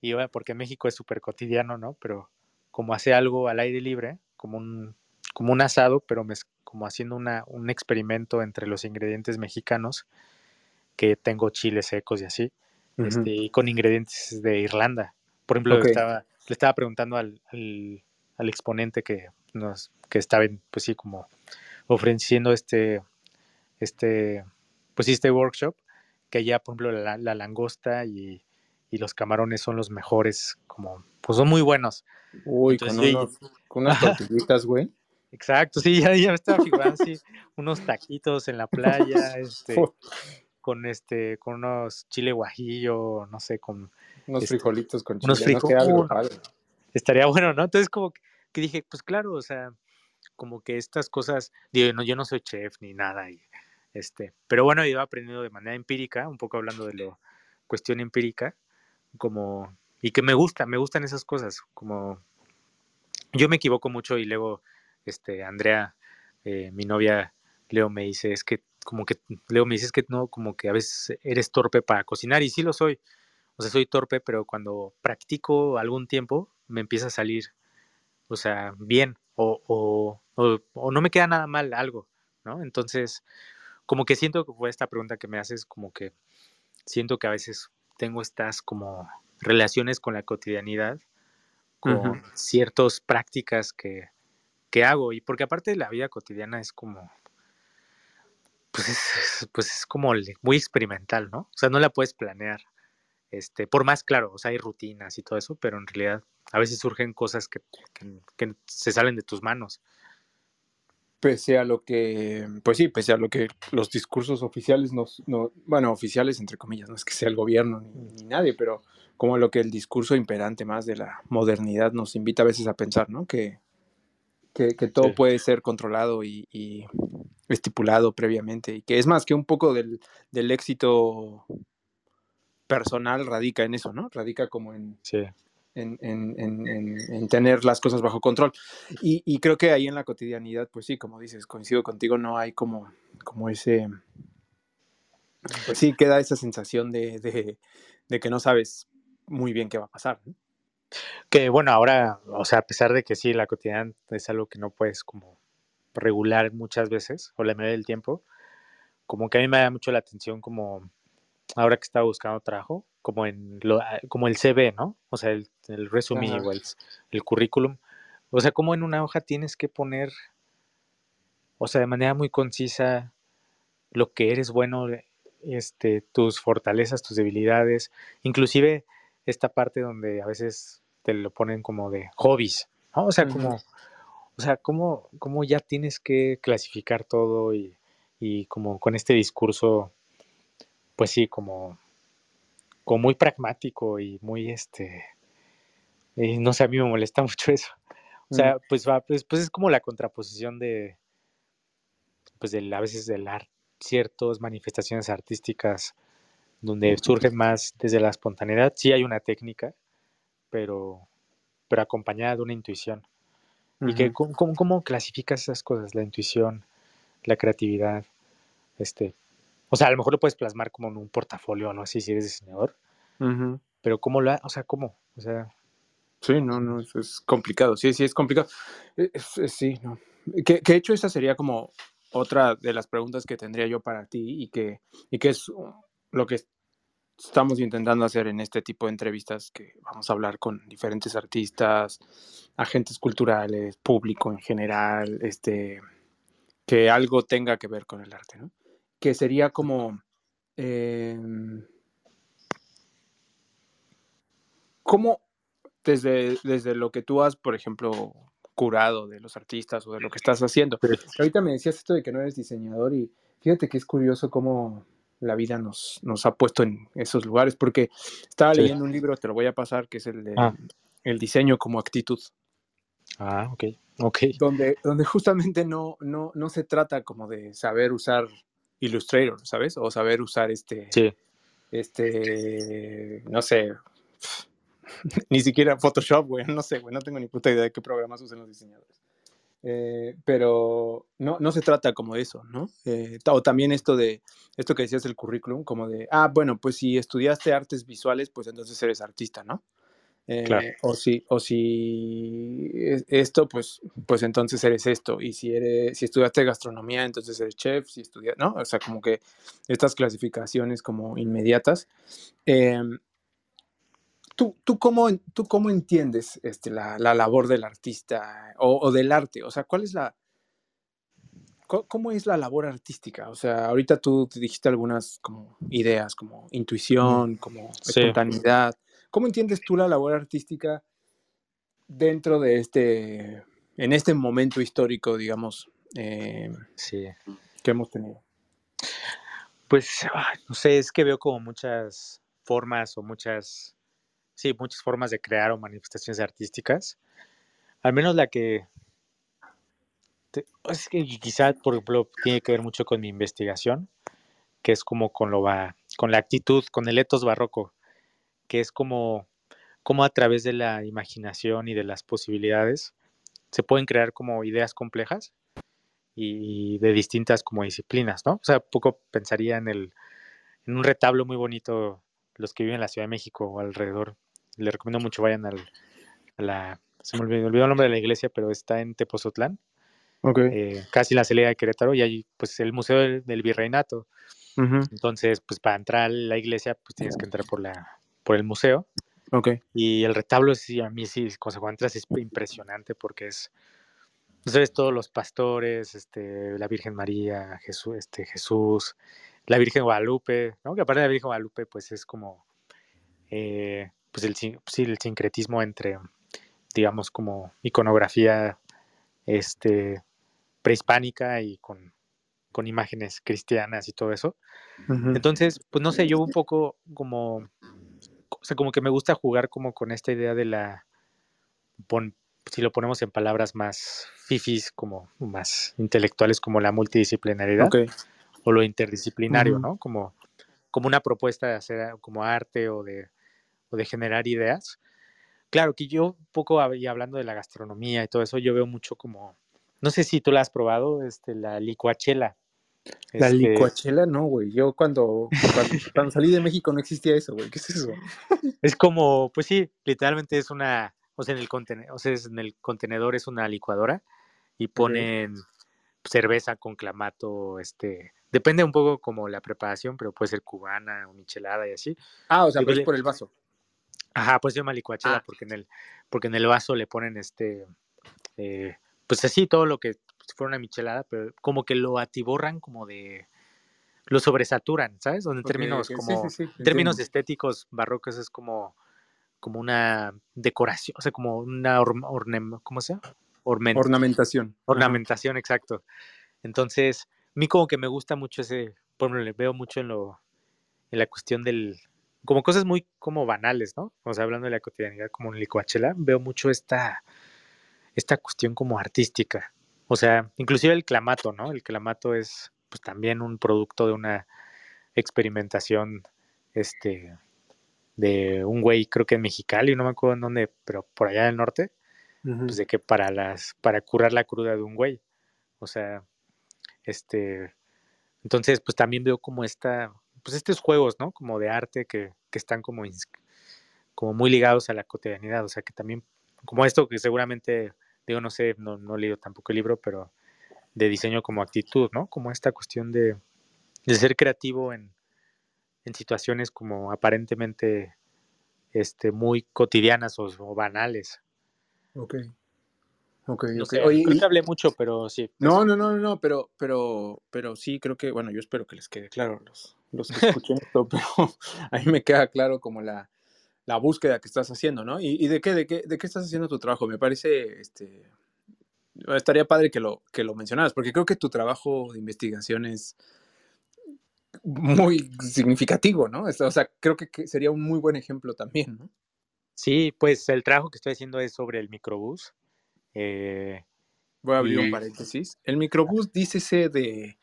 y porque México es súper cotidiano, ¿no? Pero como hacer algo al aire libre, como un, como un asado, pero me, como haciendo una, un experimento entre los ingredientes mexicanos, que tengo chiles secos y así, este, y con ingredientes de Irlanda. Por ejemplo, estaba, le estaba preguntando al, al, exponente que nos, que estaba, pues sí, como ofreciendo este, este, pues sí, este workshop, que allá, por ejemplo, la, la langosta y, y, los camarones son los mejores, como, pues son muy buenos. Uy, con, unos, con unas tortillitas, güey. Exacto, sí, ya, ya me estaba figurando así, unos taquitos en la playa, este, con este, con unos chile guajillo, no sé, con unos este, frijolitos con chile, unos frijolitos. estaría bueno, ¿no? Entonces como que, dije, pues claro, o sea, como que estas cosas, digo, no, yo no soy chef ni nada, y, este, pero bueno, he ido aprendiendo de manera empírica, un poco hablando de la cuestión empírica, como, y que me gusta, me gustan esas cosas, como, yo me equivoco mucho y luego, este, Andrea, eh, mi novia, Leo me dice, es que, como que, Leo me dice, es que no, como que a veces eres torpe para cocinar, y sí lo soy, o sea, soy torpe, pero cuando practico algún tiempo, me empieza a salir, o sea, bien, o, o, o, no me queda nada mal algo, ¿no? Entonces, como que siento que fue esta pregunta que me haces, como que siento que a veces tengo estas como relaciones con la cotidianidad, con ciertas prácticas que, que hago, y porque aparte de la vida cotidiana es como, pues es, pues es como muy experimental, ¿no? O sea, no la puedes planear. Este, por más claro, o sea, hay rutinas y todo eso, pero en realidad a veces surgen cosas que, se salen de tus manos. Pese a lo que, pues sí, pese a lo que los discursos oficiales nos, no, bueno, oficiales entre comillas, no es que sea el gobierno ni, nadie, pero como lo que el discurso imperante más de la modernidad nos invita a veces a pensar, ¿no? Que, que, todo puede ser controlado y, estipulado previamente y que es más que un poco del, del éxito personal radica en eso, ¿no? Radica como en, en, en, tener las cosas bajo control. Y, creo que ahí en la cotidianidad, pues sí, como dices, coincido contigo, no hay como, como ese... Pues sí, queda esa sensación de, que no sabes muy bien qué va a pasar. Que bueno, ahora, o sea, a pesar de que sí, la cotidianidad es algo que no puedes como regular muchas veces o la mayoría del tiempo, como que a mí me da mucho la atención como ahora que estaba buscando trabajo, como en lo, ah, como el CV, ¿no? O sea, el, el resumen o el, currículum. O sea, como en una hoja tienes que poner, o sea, de manera muy concisa lo que eres bueno, este, tus fortalezas, tus debilidades, inclusive esta parte donde a veces te lo ponen como de hobbies, ¿no? O sea, como, o sea, como, como ya tienes que clasificar todo y, y como con este discurso pues sí, como, como muy pragmático y muy, este, no sé, a mí me molesta mucho eso. O sea, pues, va, pues, pues, es como la contraposición de, pues de, a veces de la, ciertas manifestaciones artísticas donde surgen más desde la espontaneidad. Sí hay una técnica, pero, pero acompañada de una intuición. Y que, ¿cómo, ¿cómo, clasificas esas cosas? La intuición, la creatividad, este, o sea, a lo mejor lo puedes plasmar como en un portafolio, ¿no? Así si eres diseñador. Pero ¿cómo lo, o sea, cómo? O sea... Sí, no, no, es, complicado. Sí, sí, es complicado. E, sí, no. Que, que, hecho esa sería como otra de las preguntas que tendría yo para ti y que, y que es lo que estamos intentando hacer en este tipo de entrevistas, que vamos a hablar con diferentes artistas, agentes culturales, público en general, este, que algo tenga que ver con el arte, ¿no? que sería como... Em, ¿Cómo desde, desde lo que tú has, por ejemplo, curado de los artistas o de lo que estás haciendo? Ahorita me decías esto de que no eres diseñador y fíjate que es curioso cómo la vida nos, nos ha puesto en esos lugares, porque estaba leyendo un libro, te lo voy a pasar, que es el de ah. El diseño como actitud. Ah, ok, ok. Donde, donde justamente no, no, no se trata como de saber usar Illustrator, ¿sabes? O saber usar este, sí. este, no sé, ni siquiera Photoshop, güey, no sé, güey, no tengo ni puta idea de qué programas usan los diseñadores. Eh, pero no, no se trata como de eso, ¿no? Eh, o también esto de, esto que decías del currículum, como de, ah, bueno, pues si estudiaste artes visuales, pues entonces eres artista, ¿no? Eh, o si, o si esto, pues, pues entonces eres esto. Y si eres, si estudiaste gastronomía, entonces eres chef, si estudias, ¿no? O sea, como que estas clasificaciones como inmediatas. ¿Tú, tú, cómo, ¿Tú cómo entiendes este, la, la labor del artista o, del arte? O sea, ¿cuál es la, ¿Cómo es la labor artística? O sea, ahorita tú te dijiste algunas como ideas, como intuición, como espontaneidad. ¿Cómo entiendes tú la labor artística dentro de este, en este momento histórico, digamos, eh, sí. que hemos tenido? Pues, no sé, es que veo como muchas formas o muchas, sí, muchas formas de crear o manifestaciones artísticas. Al menos la que, es que quizá, por ejemplo, tiene que ver mucho con mi investigación, que es como con lo va, con la actitud, con el etos barroco, que es como, como a través de la imaginación y de las posibilidades se pueden crear como ideas complejas y de distintas como disciplinas, ¿no? O sea, poco pensaría en el en un retablo muy bonito los que viven en la Ciudad de México o alrededor. Les recomiendo mucho vayan al, a la se me olvidó, el nombre de la iglesia, pero está en Tepozotlán. Okay. Eh, casi la salida de Querétaro y ahí pues el Museo del, Virreinato. Entonces, pues para entrar a la iglesia pues tienes que entrar por la por el museo. Okay. Y el retablo sí a mí sí cuando entras es impresionante porque es entonces todos los pastores, este, la Virgen María, Jesús, este, Jesús, la Virgen Guadalupe, ¿no? Que aparte de la Virgen Guadalupe, pues es como, eh, pues el, sí, el sincretismo entre, digamos, como iconografía, este, prehispánica y con, con imágenes cristianas y todo eso. Entonces, pues no sé, yo un poco como, o sea, como que me gusta jugar como con esta idea de la, si lo ponemos en palabras más fifis, como más intelectuales, como la multidisciplinaridad o lo interdisciplinario, ¿no? Como, como una propuesta de hacer como arte o de, o de generar ideas. Claro que yo un poco, y hablando de la gastronomía y todo eso, yo veo mucho como, no sé si tú la has probado, este, la licuachela. La este licuachela no, güey. Yo cuando, cuando, salí de México no existía eso, güey. ¿Qué es eso? Es como, pues sí, literalmente es una, o sea, en el, contenedor, o sea, en el contenedor es una licuadora y ponen cerveza con clamato, este, depende un poco como la preparación, pero puede ser cubana o michelada y así. Ah, o sea, pues es por el vaso. Ajá, pues se llama licuachela ah. porque en el, porque en el vaso le ponen este, eh, pues así todo lo que fuera una michelada, pero como que lo atiborran como de, lo sobresaturan, ¿sabes? En términos como, en términos estéticos barrocos es como como una decoración, o sea, como una ¿cómo se llama? ornamentación. Ornamentación, exacto. Entonces, a mí como que me gusta mucho ese, por ejemplo, le veo mucho en lo, en la cuestión del, como cosas muy como banales, ¿no? O sea, hablando de la cotidianidad como en Licuachela, veo mucho esta, esta cuestión como artística. O sea, inclusive el clamato, ¿no? El clamato es pues también un producto de una experimentación este de un güey, creo que en Mexicali, no me acuerdo en dónde, pero por allá del norte, pues de que para las, para curar la cruda de un güey. O sea, este, entonces, pues también veo como esta, pues estos juegos, ¿no? Como de arte que, que están como, como muy ligados a la cotidianidad. O sea, que también, como esto que seguramente, digo, no sé, no, no he leído tampoco el libro, pero de diseño como actitud, ¿no? Como esta cuestión de, de ser creativo en, en situaciones como aparentemente este, muy cotidianas o, banales. Ok. Ok, no Oye, creo que hablé mucho, pero sí. No, no, no, no, pero, pero, pero sí, creo que, bueno, yo espero que les quede claro los, los que escuchen esto, pero a mí me queda claro como la, la búsqueda que estás haciendo, ¿no? ¿Y, de, qué, de, qué, de qué estás haciendo tu trabajo? Me parece, este, estaría padre que lo, que lo mencionaras, porque creo que tu trabajo de investigación es, muy significativo, ¿no? O sea, creo que sería un muy buen ejemplo también, ¿no? Sí, pues el trabajo que estoy haciendo es sobre el microbús. Eh, Voy a abrir un paréntesis. El microbús, dícese de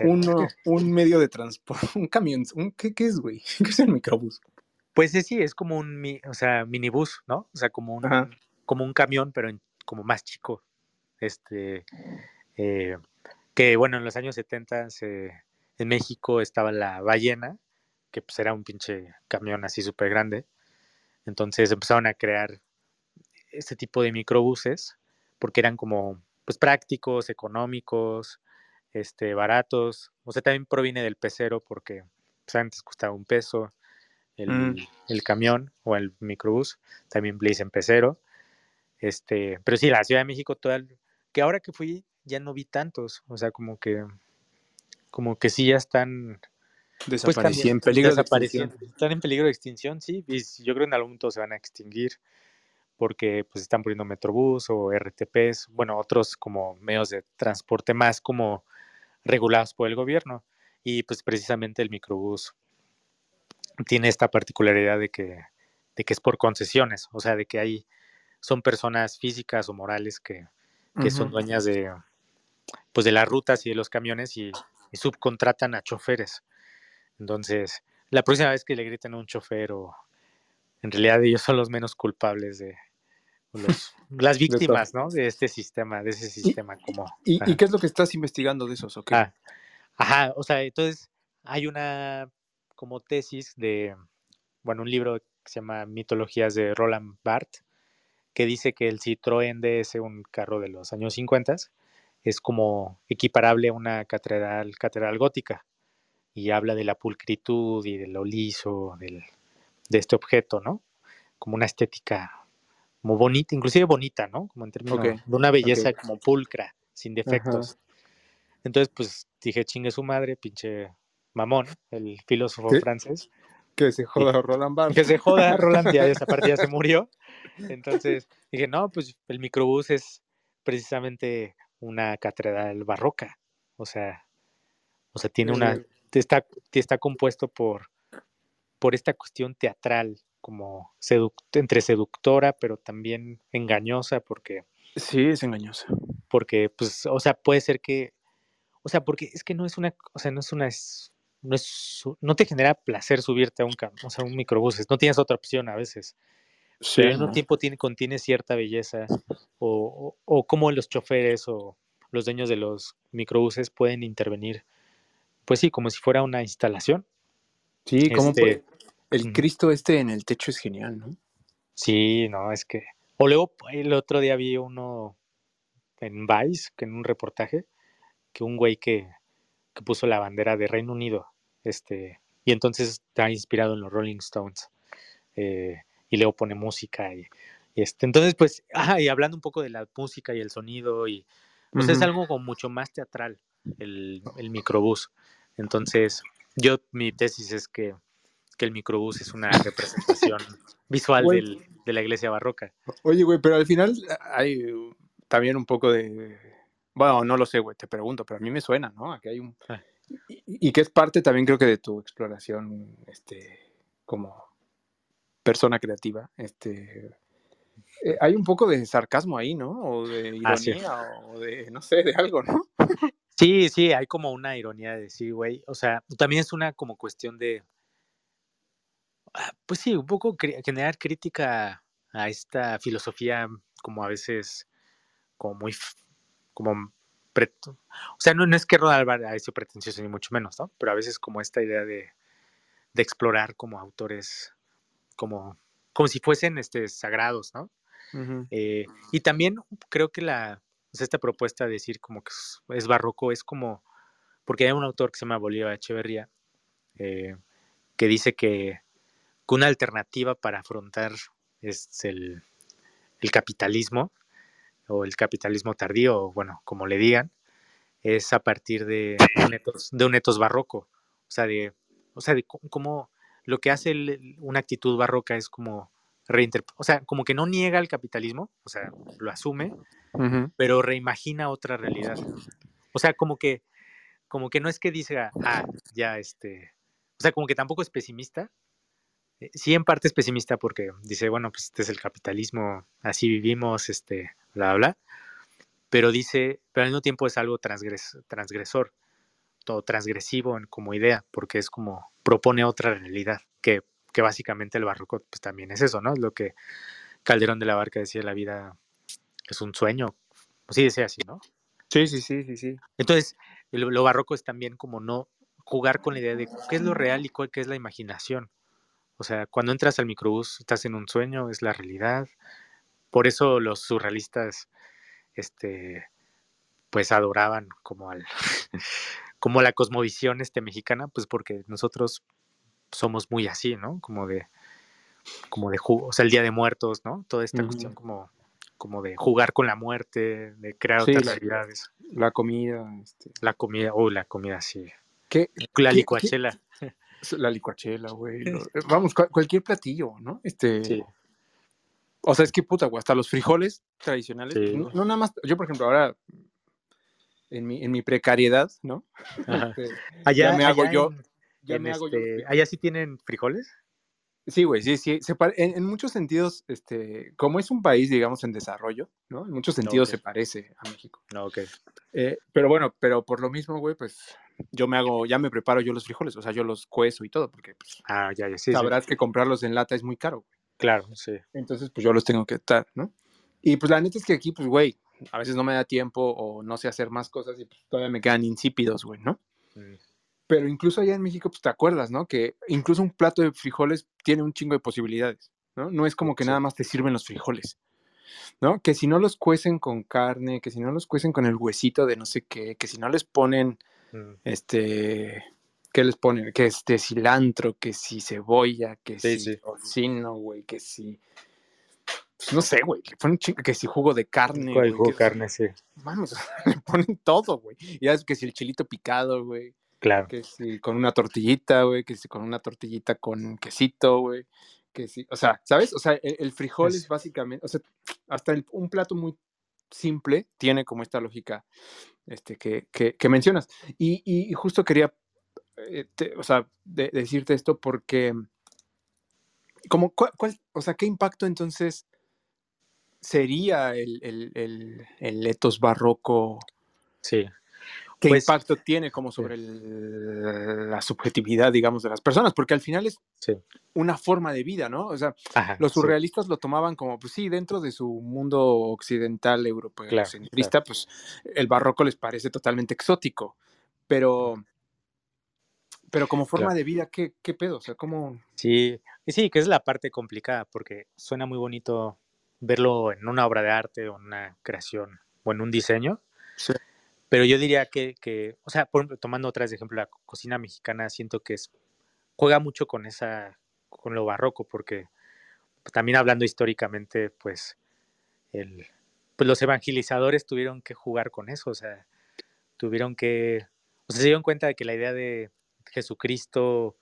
uno, un medio de transporte, un camión. Un, ¿qué, es, güey? ¿Qué es el microbús? Pues sí, es como un o sea, minibús, ¿no? O sea, como un, como un camión, pero como más chico. Este, eh, que bueno, en los años 70 se en México estaba la ballena, que pues era un pinche camión así súper grande. Entonces empezaron a crear este tipo de microbuses porque eran como pues prácticos, económicos, este, baratos. O sea, también proviene del pecero porque pues, antes costaba un peso el, mm. el, camión o el microbús. También le dicen pecero. Este, pero sí, la Ciudad de México, toda que ahora que fui ya no vi tantos. O sea, como que como que sí ya están pues, desapareciendo, en peligro de extinción. Están en peligro de extinción, sí, y yo creo que en algún momento se van a extinguir porque pues están poniendo Metrobús o RTPs, bueno, otros como medios de transporte más como regulados por el gobierno. Y pues precisamente el microbús tiene esta particularidad de que, de que es por concesiones, o sea, de que hay, son personas físicas o morales que, que son dueñas de, pues de las rutas y de los camiones y, subcontratan a choferes. Entonces, la próxima vez que le griten a un chofer o en realidad ellos son los menos culpables de las víctimas, ¿no? De este sistema, de ese sistema ¿Y, como. ¿Y, qué es lo que estás investigando de esos? Okay? Ah, ajá, o sea, entonces hay una como tesis de, bueno, un libro que se llama Mitologías de Roland Barthes, que dice que el Citroën DS, un carro de los años 50, es como equiparable a una catedral, catedral gótica y habla de la pulcritud y de lo liso del, de este objeto, ¿no? Como una estética muy bonita, inclusive bonita, ¿no? Como en términos de una belleza como pulcra, sin defectos. Entonces, pues dije, chingue su madre, pinche mamón, el filósofo francés. Que se joda Roland Barthes. Que se joda Roland, ya esa parte ya se murió. Entonces dije, no, pues el microbús es precisamente una catedral barroca. O sea, o sea, tiene una, está, está compuesto por, por esta cuestión teatral, como entre seductora, pero también engañosa, porque... Sí, es engañosa. Porque, pues, o sea, puede ser que, o sea, porque es que no es una, o sea, no es una, no es, no te genera placer subirte a un, o sea, un microbús, no tienes otra opción a veces. Sí, pero al mismo tiempo tiene, contiene cierta belleza, o, o, cómo los choferes o los dueños de los microbuses pueden intervenir, pues sí, como si fuera una instalación. Sí, como este, el Cristo este en el techo es genial, ¿no? Sí, no, es que. O luego el otro día vi uno en Vice, que en un reportaje, que un güey que, que puso la bandera de Reino Unido, este, y entonces está inspirado en los Rolling Stones. Eh, y luego pone música y, este, entonces pues, ah, y hablando un poco de la música y el sonido y pues es algo como mucho más teatral el, el microbús. Entonces, yo mi tesis es que, que el microbús es una representación visual del, de la iglesia barroca. Oye, güey, pero al final hay también un poco de... Bueno, no lo sé, güey, te pregunto, pero a mí me suena, ¿no? Aquí hay un... Ah. Y, y, que es parte también creo que de tu exploración, este, como persona creativa, este, eh, hay un poco de sarcasmo ahí, ¿no? O de ironía, o de, no sé, de algo, ¿no? Sí, sí, hay como una ironía de sí, güey. O sea, también es una como cuestión de, ah, pues sí, un poco generar crítica a esta filosofía como a veces, como muy, como, o sea, no, no es que Ronald haya sido pretencioso ni mucho menos, ¿no? Pero a veces como esta idea de, de explorar como autores como, como si fuesen este, sagrados, ¿no? Eh, y también creo que la, esta propuesta de decir como que es, barroco es como, porque hay un autor que se llama Bolívar Echeverría, eh, que dice que, una alternativa para afrontar es el, el capitalismo, o el capitalismo tardío, o bueno, como le digan, es a partir de un etos, de un etos barroco, o sea, de, o sea, de cómo lo que hace una actitud barroca es como o sea, como que no niega el capitalismo, o sea, lo asume, pero reimagina otra realidad. O sea, como que, como que no es que diga, ah, ya este, o sea, como que tampoco es pesimista. Eh, sí, en parte es pesimista porque dice, bueno, pues este es el capitalismo, así vivimos, este, bla, bla. Pero dice, pero al mismo tiempo es algo transgresor todo transgresivo como idea, porque es como propone otra realidad, que, que básicamente el barroco pues también es eso, ¿no? Es lo que Calderón de la Barca decía, la vida es un sueño, sí decía así, ¿no? Sí, sí, sí, sí, sí. Entonces, lo, barroco es también como no jugar con la idea de qué es lo real y cuál qué es la imaginación. O sea, cuando entras al microbús, estás en un sueño, es la realidad. Por eso los surrealistas, este, pues adoraban como al, como la cosmovisión este mexicana, pues porque nosotros somos muy así, ¿no? Como de, como de, o sea, el Día de Muertos, ¿no? Toda esta cuestión como, como de jugar con la muerte, de crear otras realidades. La comida. Este. La comida, oh, la comida, sí. ¿Qué? La licuachela. La licuachela, güey. Vamos, cualquier platillo, ¿no? Este. Sí. O sea, es que puta, güey, hasta los frijoles tradicionales. Pues, no, no, nada más. Yo, por ejemplo, ahora en mi, en mi precariedad, ¿no? Este, allá, me hago yo. ya me hago yo. ¿Allá sí tienen frijoles? Sí, güey, sí, sí. en, muchos sentidos, este, como es un país, digamos, en desarrollo, ¿no? En muchos sentidos se parece a México. No, ok. Eh, pero bueno, pero por lo mismo, güey, pues yo me hago, ya me preparo yo los frijoles, o sea, yo los cuezo y todo, porque pues, ah, ya, ya, sí, sabrás que comprarlos en lata es muy caro. Güey. Claro, sí. Entonces, pues yo los tengo que estar, ¿no? Y pues la neta es que aquí, pues, güey, a veces no me da tiempo o no sé hacer más cosas y pues, todavía me quedan insípidos, güey, ¿no? Mm. Pero incluso allá en México, pues te acuerdas, ¿no? Que incluso un plato de frijoles tiene un chingo de posibilidades, ¿no? No es como que nada más te sirven los frijoles, ¿no? Que si no los cuecen con carne, que si no los cuecen con el huesito de no sé qué, que si no les ponen, mm. este, ¿qué les ponen? Que este cilantro, que si cebolla, que si tocino, güey, que si... Pues no sé, güey, le ponen que si jugo de carne. jugo de carne, sí. Mames, le ponen todo, güey. Ya es que si el chilito picado, güey. Claro. Que si con una tortillita, güey, que si con una tortillita con quesito, güey. Que si, o sea, ¿sabes? O sea, el, frijol es básicamente, o sea, hasta un plato muy simple tiene como esta lógica este, que, que, mencionas. Y, y, justo quería, eh, o sea, decirte esto porque, como, ¿cuál, o sea, ¿qué impacto entonces sería el, el, el, el etos barroco? Sí. ¿Qué pues, impacto tiene como sobre la subjetividad, digamos, de las personas? Porque al final es una forma de vida, ¿no? O sea, los surrealistas lo tomaban como, pues sí, dentro de su mundo occidental, europeo, centrista, pues el barroco les parece totalmente exótico, pero... Pero como forma de vida, ¿qué, ¿qué pedo? O sea, ¿cómo...? Sí, sí, que es la parte complicada, porque suena muy bonito verlo en una obra de arte o en una creación o en un diseño. Sí pero yo diría que, que, o sea, por, tomando otra vez de ejemplo, la cocina mexicana, siento que es, juega mucho con esa, con lo barroco, porque también hablando históricamente, pues, el, pues los evangelizadores tuvieron que jugar con eso, o sea, tuvieron que, o sea, se dieron cuenta de que la idea de Jesucristo,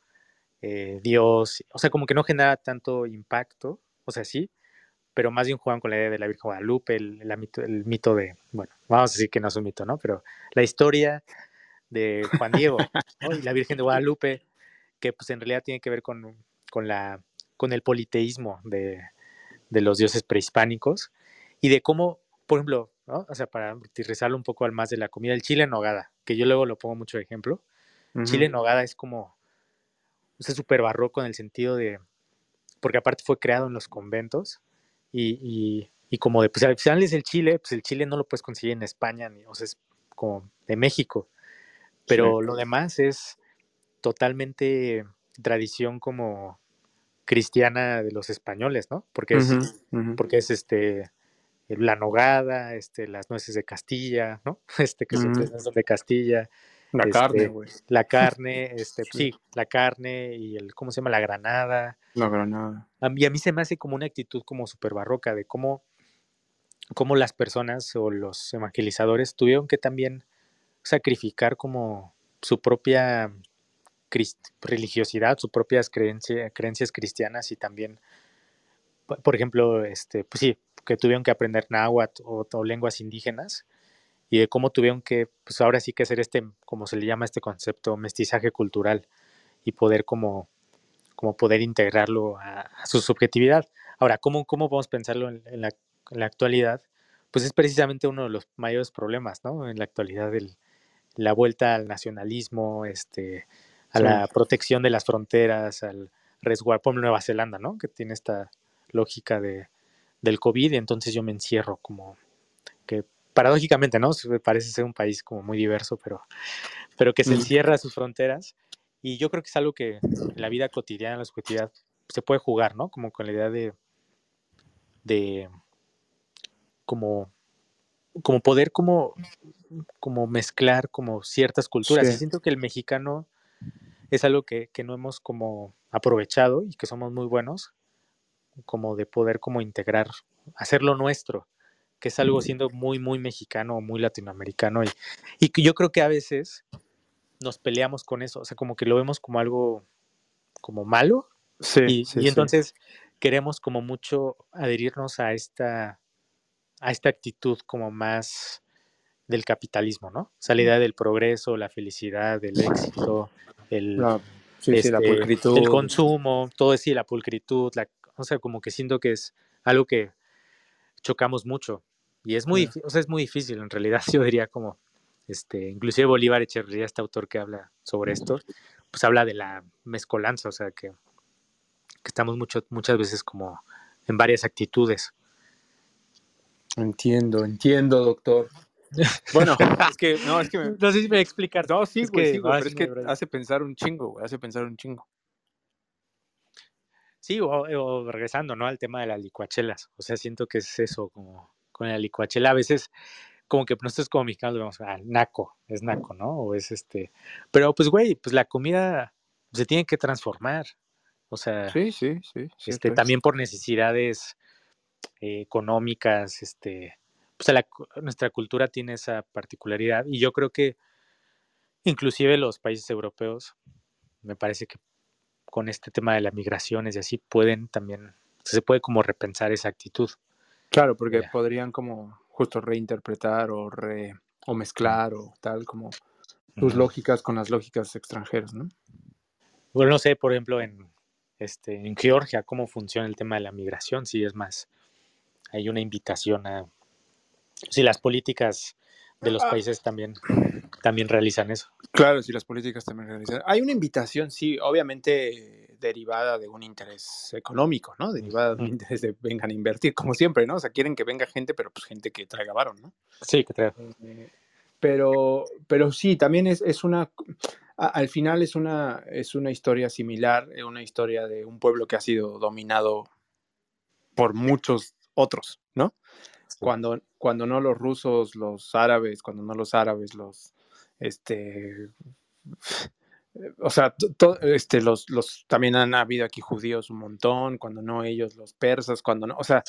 eh, Dios, o sea, como que no genera tanto impacto, o sea, sí, pero más bien juegan con la idea de la Virgen Guadalupe, el, el, mito de, bueno, vamos a decir que no es un mito, ¿no? Pero la historia de Juan Diego y la Virgen de Guadalupe, que pues en realidad tiene que ver con, con, la, con el politeísmo de, de los dioses prehispánicos y de cómo, por ejemplo, ¿no? o sea, para utilizarlo un poco al más de la comida, el chile en nogada, que yo luego lo pongo mucho de ejemplo. Chile en nogada es como, es súper barroco en el sentido de, porque aparte fue creado en los conventos, y, y, como de, pues al final es el chile, pues el chile no lo puedes conseguir en España, ni, o sea, es como de México. Pero lo demás es totalmente tradición como cristiana de los españoles, ¿no? Porque es, porque es este la nogada, este, las nueces de Castilla, ¿no? Este que son de Castilla, la carne, güey. La carne, este, sí. la carne y el, ¿cómo se llama? La granada. La granada. y a mí se me hace como una actitud como súper barroca de cómo, cómo las personas o los evangelizadores tuvieron que también sacrificar como su propia religiosidad, sus propias creencias cristianas y también, por ejemplo, este, pues sí, que tuvieron que aprender náhuatl o lenguas indígenas y de cómo tuvieron que, pues ahora sí que hacer este, como se le llama este concepto, mestizaje cultural y poder como, como poder integrarlo a, su subjetividad. Ahora, ¿cómo, cómo podemos pensarlo en, la, actualidad? Pues es precisamente uno de los mayores problemas, ¿no? En la actualidad, la vuelta al nacionalismo, este, a la protección de las fronteras, al resguardo, por Nueva Zelanda, ¿no? Que tiene esta lógica de, del COVID y entonces yo me encierro como que paradójicamente, ¿no? Parece ser un país como muy diverso, pero, pero que se encierra sus fronteras. Y yo creo que es algo que en la vida cotidiana, en la subjetividad, se puede jugar, ¿no? Como con la idea de, de como, como poder como, como mezclar como ciertas culturas. Y siento que el mexicano es algo que, que no hemos como aprovechado y que somos muy buenos, como de poder como integrar, hacerlo nuestro que es algo siendo muy, muy mexicano o muy latinoamericano. Y, y yo creo que a veces nos peleamos con eso, o sea, como que lo vemos como algo como malo. Sí, y, entonces queremos como mucho adherirnos a esta, a esta actitud como más del capitalismo, ¿no? O sea, la idea del progreso, la felicidad, el éxito, el... Sí, sí, la este, pulcritud. El consumo, todo es sí, la pulcritud, la, o sea, como que siento que es algo que chocamos mucho. Y es muy, o sea, es muy difícil, en realidad, yo diría como, este, inclusive Bolívar Echeverría, este autor que habla sobre esto, pues habla de la mezcolanza, o sea, que, que estamos mucho, muchas veces como en varias actitudes. Entiendo, entiendo, doctor. Bueno, es que, no, es que me... No sé si me explicar. No, sí, güey, sí, pero es que hace pensar un chingo, güey, hace pensar un chingo. Sí, o, regresando, ¿no? Al tema de las licuachelas. O sea, siento que es eso, como con la licuachela. A veces, como que nosotros como mexicanos vemos, ah, naco, es naco, ¿no? O es este. Pero pues, güey, pues la comida se tiene que transformar. O sea, sí, sí, sí. este, también por necesidades eh, económicas, este. Pues la, nuestra cultura tiene esa particularidad. Y yo creo que inclusive los países europeos, me parece que con este tema de las migraciones y así pueden también, se puede como repensar esa actitud. Claro, porque podrían como justo reinterpretar o, re, o mezclar o tal, como sus lógicas con las lógicas extranjeras, ¿no? Bueno, no sé, por ejemplo, en, este, en Georgia, cómo funciona el tema de la migración, si es más, hay una invitación a, si las políticas de los ah. países también, también realizan eso. Claro, si las políticas también realizan. Hay una invitación, sí, obviamente derivada de un interés económico, ¿no? Derivada de un interés de vengan a invertir, como siempre, ¿no? O sea, quieren que venga gente, pero pues gente que traiga varón, ¿no? Sí, que traiga. Eh, pero, pero sí, también es, es una, al final es una, es una historia similar, una historia de un pueblo que ha sido dominado por muchos otros, ¿no? Cuando, cuando no los rusos, los árabes, cuando no los árabes, los, este, o sea, este, los, los, también han habido aquí judíos un montón, cuando no ellos, los persas, cuando no, o sea,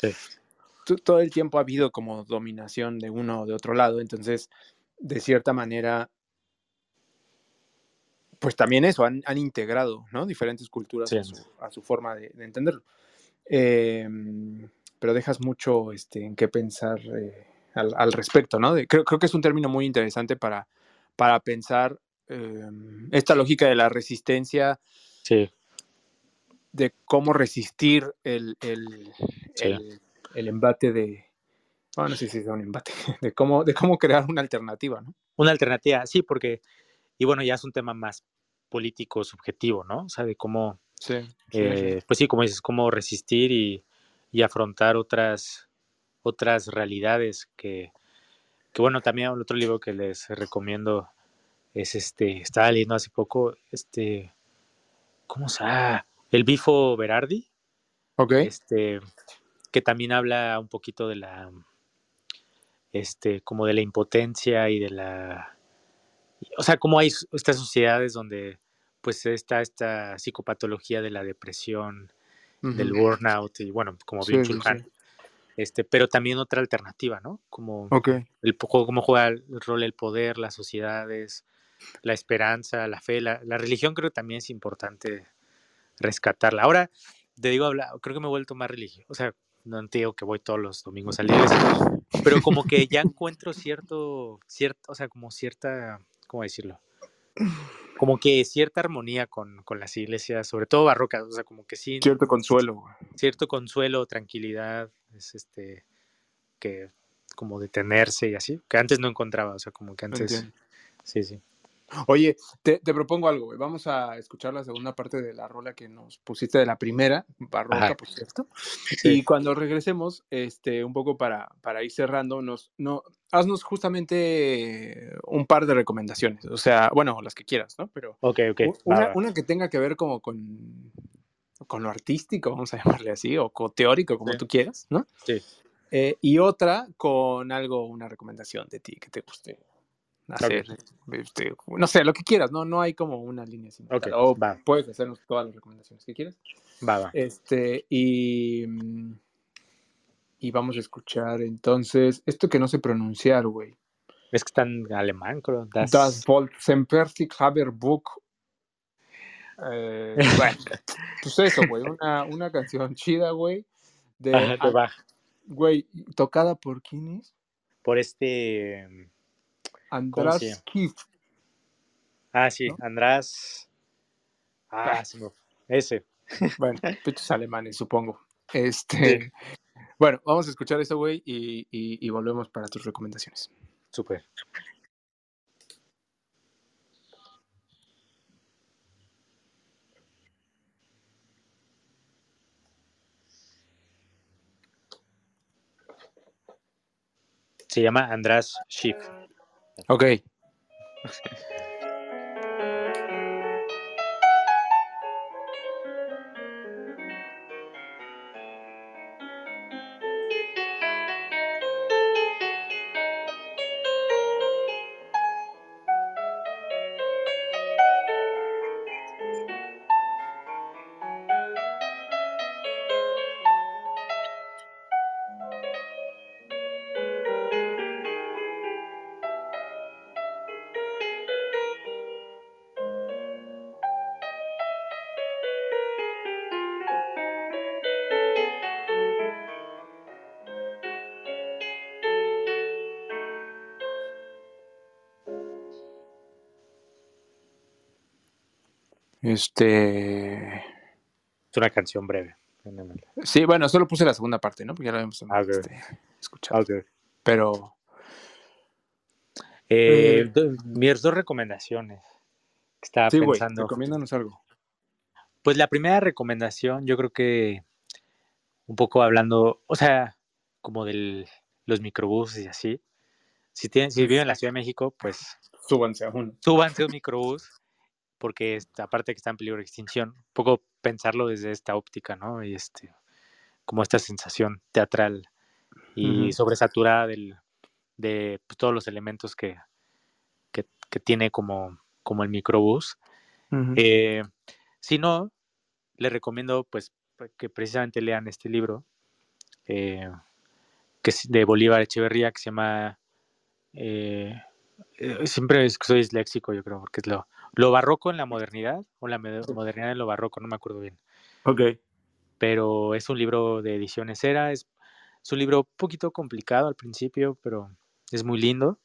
todo el tiempo ha habido como dominación de uno o de otro lado, entonces, de cierta manera, pues también eso, han, integrado, ¿no? Diferentes culturas a, su, forma de, entenderlo. Em, pero dejas mucho este, en qué pensar eh, al, respecto, ¿no? creo, creo que es un término muy interesante para, para pensar em, esta lógica de la resistencia, de cómo resistir el, el, el, embate de, bueno, no sé si es un embate, de cómo, de cómo crear una alternativa, ¿no? Una alternativa, sí, porque, y bueno, ya es un tema más político, subjetivo, ¿no? O sea, de cómo, eh, pues sí, como dices, cómo resistir y, y afrontar otras, otras realidades que, que bueno, también el otro libro que les recomiendo es este, estaba leyendo hace poco, este, ¿cómo se llama? El Bifo Berardi. Ok. Este, que también habla un poquito de la, este, como de la impotencia y de la, o sea, cómo hay estas sociedades donde pues está esta psicopatología de la depresión, del burnout y bueno, como bien este, pero también otra alternativa, ¿no? Como el cómo juega el rol el poder, las sociedades, la esperanza, la fe, la, religión creo que también es importante rescatarla. Ahora, te digo, creo que me he vuelto más religioso, o sea, no te digo que voy todos los domingos al día, pero como que ya encuentro cierto, cierto, o sea, como cierta, ¿cómo decirlo? Como que cierta armonía con, con, las iglesias, sobre todo barrocas, o sea, como que sí. Cierto consuelo. Cierto consuelo, tranquilidad, es este, que como detenerse y así, que antes no encontraba, o sea, como que antes. Sí, sí. Oye, te, propongo algo, Vamos a escuchar la segunda parte de la rola que nos pusiste de la primera, barroca, por cierto. Y cuando regresemos, este, un poco para, para ir cerrando, nos, no, haznos justamente un par de recomendaciones. O sea, bueno, las que quieras, ¿no? Pero Una, una, que tenga que ver como con, con lo artístico, vamos a llamarle así, o con teórico, como tú quieras, ¿no? Sí. Eh, y otra con algo, una recomendación de ti que te guste hacer, este, no sé, lo que quieras, no, no hay como una línea sin o puedes hacernos todas las recomendaciones que quieras. Va, va. Este, y, y vamos a escuchar entonces, esto que no sé pronunciar, güey. Es que está en alemán, creo. Das, das Haberbuch. Eh, bueno, pues eso, güey, una, una canción chida, güey. De, de Güey, tocada por quién es? Por este András Kiff. Ah, sí, András. Ah, ese. Bueno, pechos alemanes, supongo. Este. Bueno, vamos a escuchar eso, güey, y, y, volvemos para tus recomendaciones. Súper. Se llama András Schiff. Ok. Este. Es una canción breve. Sí, bueno, solo puse la segunda parte, ¿no? Porque ya la habíamos ah, este, escuchado. Pero. Eh, eh, mis dos recomendaciones. Estaba sí, pensando. recomiéndanos algo. Pues la primera recomendación, yo creo que un poco hablando, o sea, como de los microbuses y así. Si, tienen, si viven en la Ciudad de México, pues. Súbanse a uno. Súbanse a un microbús porque aparte que está en peligro de extinción, un poco pensarlo desde esta óptica, ¿no? Y este, como esta sensación teatral y sobresaturada del, de pues, todos los elementos que, que, tiene como, como el microbús. Eh, si no, les recomiendo pues que precisamente lean este libro eh, que es de Bolívar Echeverría que se llama eh, siempre soy disléxico yo creo porque es lo lo barroco en la modernidad o la modernidad en lo barroco, no me acuerdo bien. Ok. Pero es un libro de ediciones era, es, un libro un poquito complicado al principio, pero es muy lindo.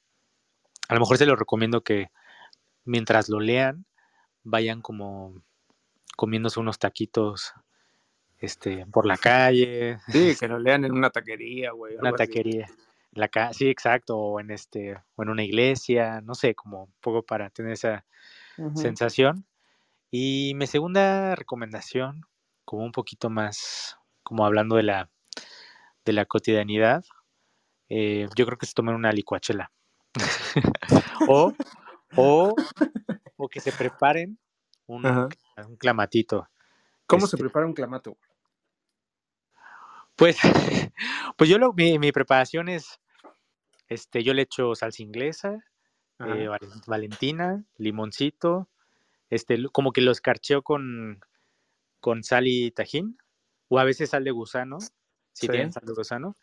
A lo mejor se lo recomiendo que mientras lo lean vayan como comiéndose unos taquitos este, por la calle. Sí, que lo lean en una taquería, güey. Una taquería. La sí, exacto, o en este, o en una iglesia, no sé, como un poco para tener esa sensación. Y mi segunda recomendación, como un poquito más, como hablando de la, de la cotidianidad, eh, yo creo que se tomen una licuachela. o, o, o, que se preparen un, un clamatito. ¿Cómo se este prepara un clamato? Pues, pues yo lo, mi, mi, preparación es, este, yo le echo salsa inglesa, eh, Valentina, limoncito, este, como que lo escarcheo con, con sal y tajín, o a veces sal de gusano, si tienen sal de gusano,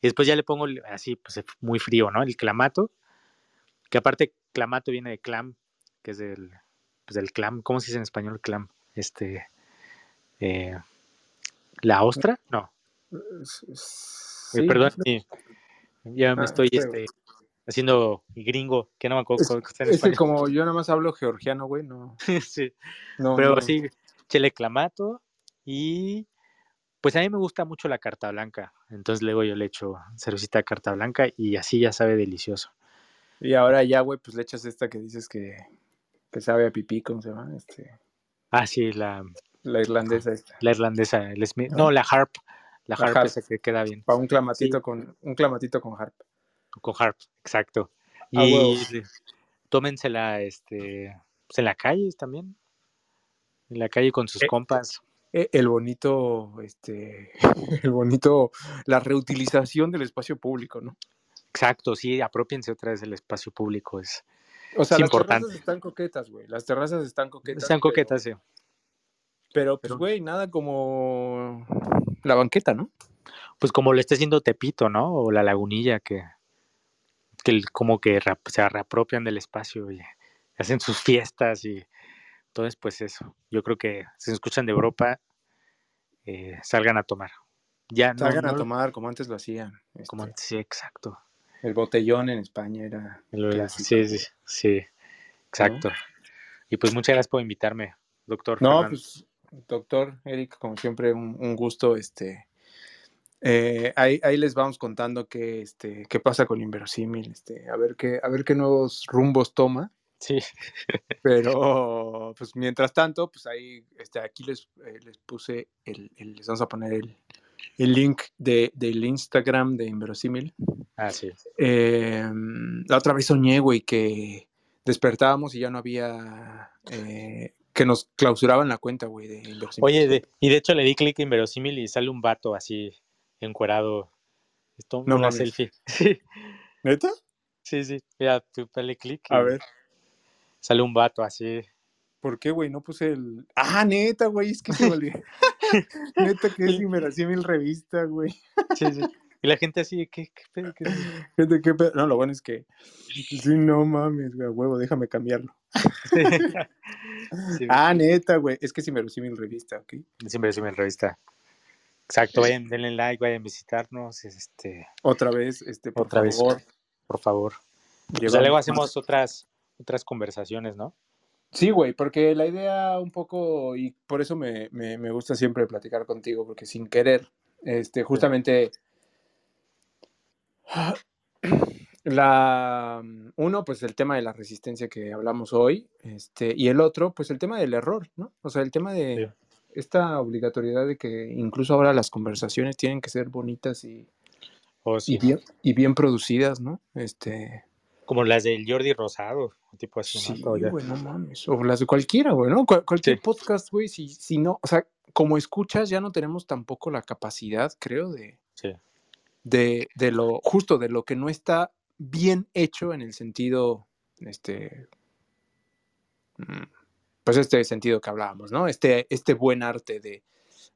y después ya le pongo así, pues muy frío, ¿no? El clamato, que aparte clamato viene de clam, que es del, pues del clam, ¿cómo se dice en español clam? Este, eh, ¿la ostra? No. Eh, perdón, ya me ah, estoy, este, haciendo gringo, que no me acuerdo. Es, que como yo nada más hablo georgiano, güey, no. sí. Pero sí, chile clamato y pues a mí me gusta mucho la carta blanca. Entonces luego yo le echo cervecita de carta blanca y así ya sabe delicioso. Y ahora ya, güey, pues le echas esta que dices que, que sabe a pipí, ¿cómo se llama? Este... Ah, sí, la... La irlandesa esta. La irlandesa, el Smith. No, la harp. La, harp, esa que queda bien. Para un clamatito con un clamatito con harp. Con harp, exacto. Y tómensela este, pues, en la calle también. En la calle con sus eh, compas. Eh, el bonito, este, el bonito, la reutilización del espacio público, ¿no? Exacto, sí, apropiense otra vez del espacio público, es, o sea, las terrazas están coquetas, güey, las terrazas están coquetas. Están coquetas, sí. Pero, pues, güey, nada como la banqueta, ¿no? Pues como lo está haciendo Tepito, ¿no? O la lagunilla que que como que se reapropian del espacio y hacen sus fiestas y entonces pues eso, yo creo que si se escuchan de Europa, eh, salgan a tomar. Ya, salgan a tomar como antes lo hacían. Como este sí, exacto. El botellón en España era... sí, sí, sí, exacto. Y pues muchas gracias por invitarme. doctor. No, pues, doctor Eric, como siempre, un, gusto. Este, eh, ahí, ahí, les vamos contando qué, este, qué pasa con Inverosímil, este, a ver qué, a ver qué nuevos rumbos toma. Sí. Pero, pues mientras tanto, pues ahí, este, aquí les, eh, les puse el, les vamos a poner el, el link de, del Instagram de Inverosímil. Ah, sí. Em, la otra vez soñé, güey, que despertábamos y ya no había. Eh, que nos clausuraban la cuenta, güey, de Inverosímil. Oye, y de hecho le di clic en Inverosímil y sale un vato así, encuerado. Esto, no una selfie. ¿Neta? Sí, sí. Mira, tú dale clic. A ver. Sale un vato así. ¿Por qué, güey? No puse el. Ah, neta, güey, es que se volvió. neta, que es Inverosímil revista, güey. sí, sí. Y la gente así, ¿qué, qué pedo? Qué Gente, ¿qué pedo? No, lo bueno es que, sí, no mames, güey, huevo, déjame cambiarlo. ah, neta, güey, es que es Inverosímil Revista, ¿ok? Es Inverosímil Revista. Exacto, vayan, denle like, vayan a visitarnos, este... Otra vez, este, por otra favor. Vez, por favor. O sea, luego hacemos otras, otras conversaciones, ¿no? Sí, güey, porque la idea un poco, y por eso me, me, me gusta siempre platicar contigo, porque sin querer, este, justamente... La, uno, pues el tema de la resistencia que hablamos hoy, este, y el otro, pues el tema del error, ¿no? O sea, el tema de esta obligatoriedad de que incluso ahora las conversaciones tienen que ser bonitas y, oh, y, bien, y bien producidas, ¿no? Este, como las del Jordi Rosado, tipo así. Sí, güey, no mames. O las de cualquiera, güey, ¿no? cualquier podcast, güey, si, si no, o sea, como escuchas, ya no tenemos tampoco la capacidad, creo, de, sí de, de, lo justo, de lo que no está bien hecho en el sentido, este, mm, pues este sentido que hablábamos, ¿no? Este, este buen arte de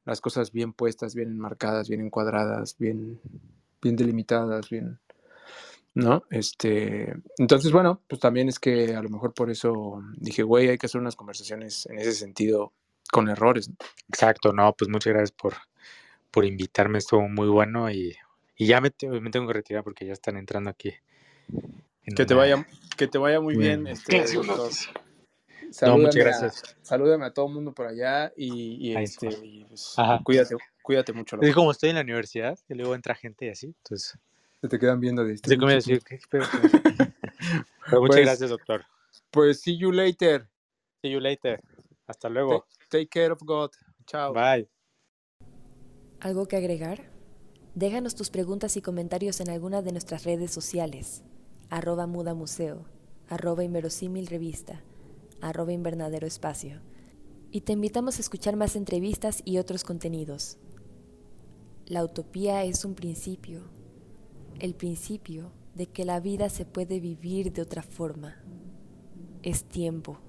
las cosas bien puestas, bien enmarcadas, bien encuadradas, bien, bien delimitadas, bien, ¿no? Este, entonces, bueno, pues también es que a lo mejor por eso dije, güey, hay que hacer unas conversaciones en ese sentido con errores. Exacto, no, pues muchas gracias por, por invitarme, estuvo muy bueno y y ya me, me, tengo que retirar porque ya están entrando aquí. Que te, vaya, que te vaya muy bien. Este, no, muchas gracias. salúdame a todo el mundo por allá y, este, pues, cuídate, cuídate mucho. Es como estoy en la universidad y luego entra gente y así, entonces... Se te quedan viendo de decir, Pero muchas pues, gracias, doctor. Pues see you later. See you later. Hasta luego. take care of God. Chao. Bye. ¿Algo que agregar? Déjanos tus preguntas y comentarios en alguna de nuestras redes sociales, arroba muda museo, arroba inverosímil revista, arroba invernadero espacio. Y te invitamos a escuchar más entrevistas y otros contenidos. La utopía es un principio, el principio de que la vida se puede vivir de otra forma. Es tiempo.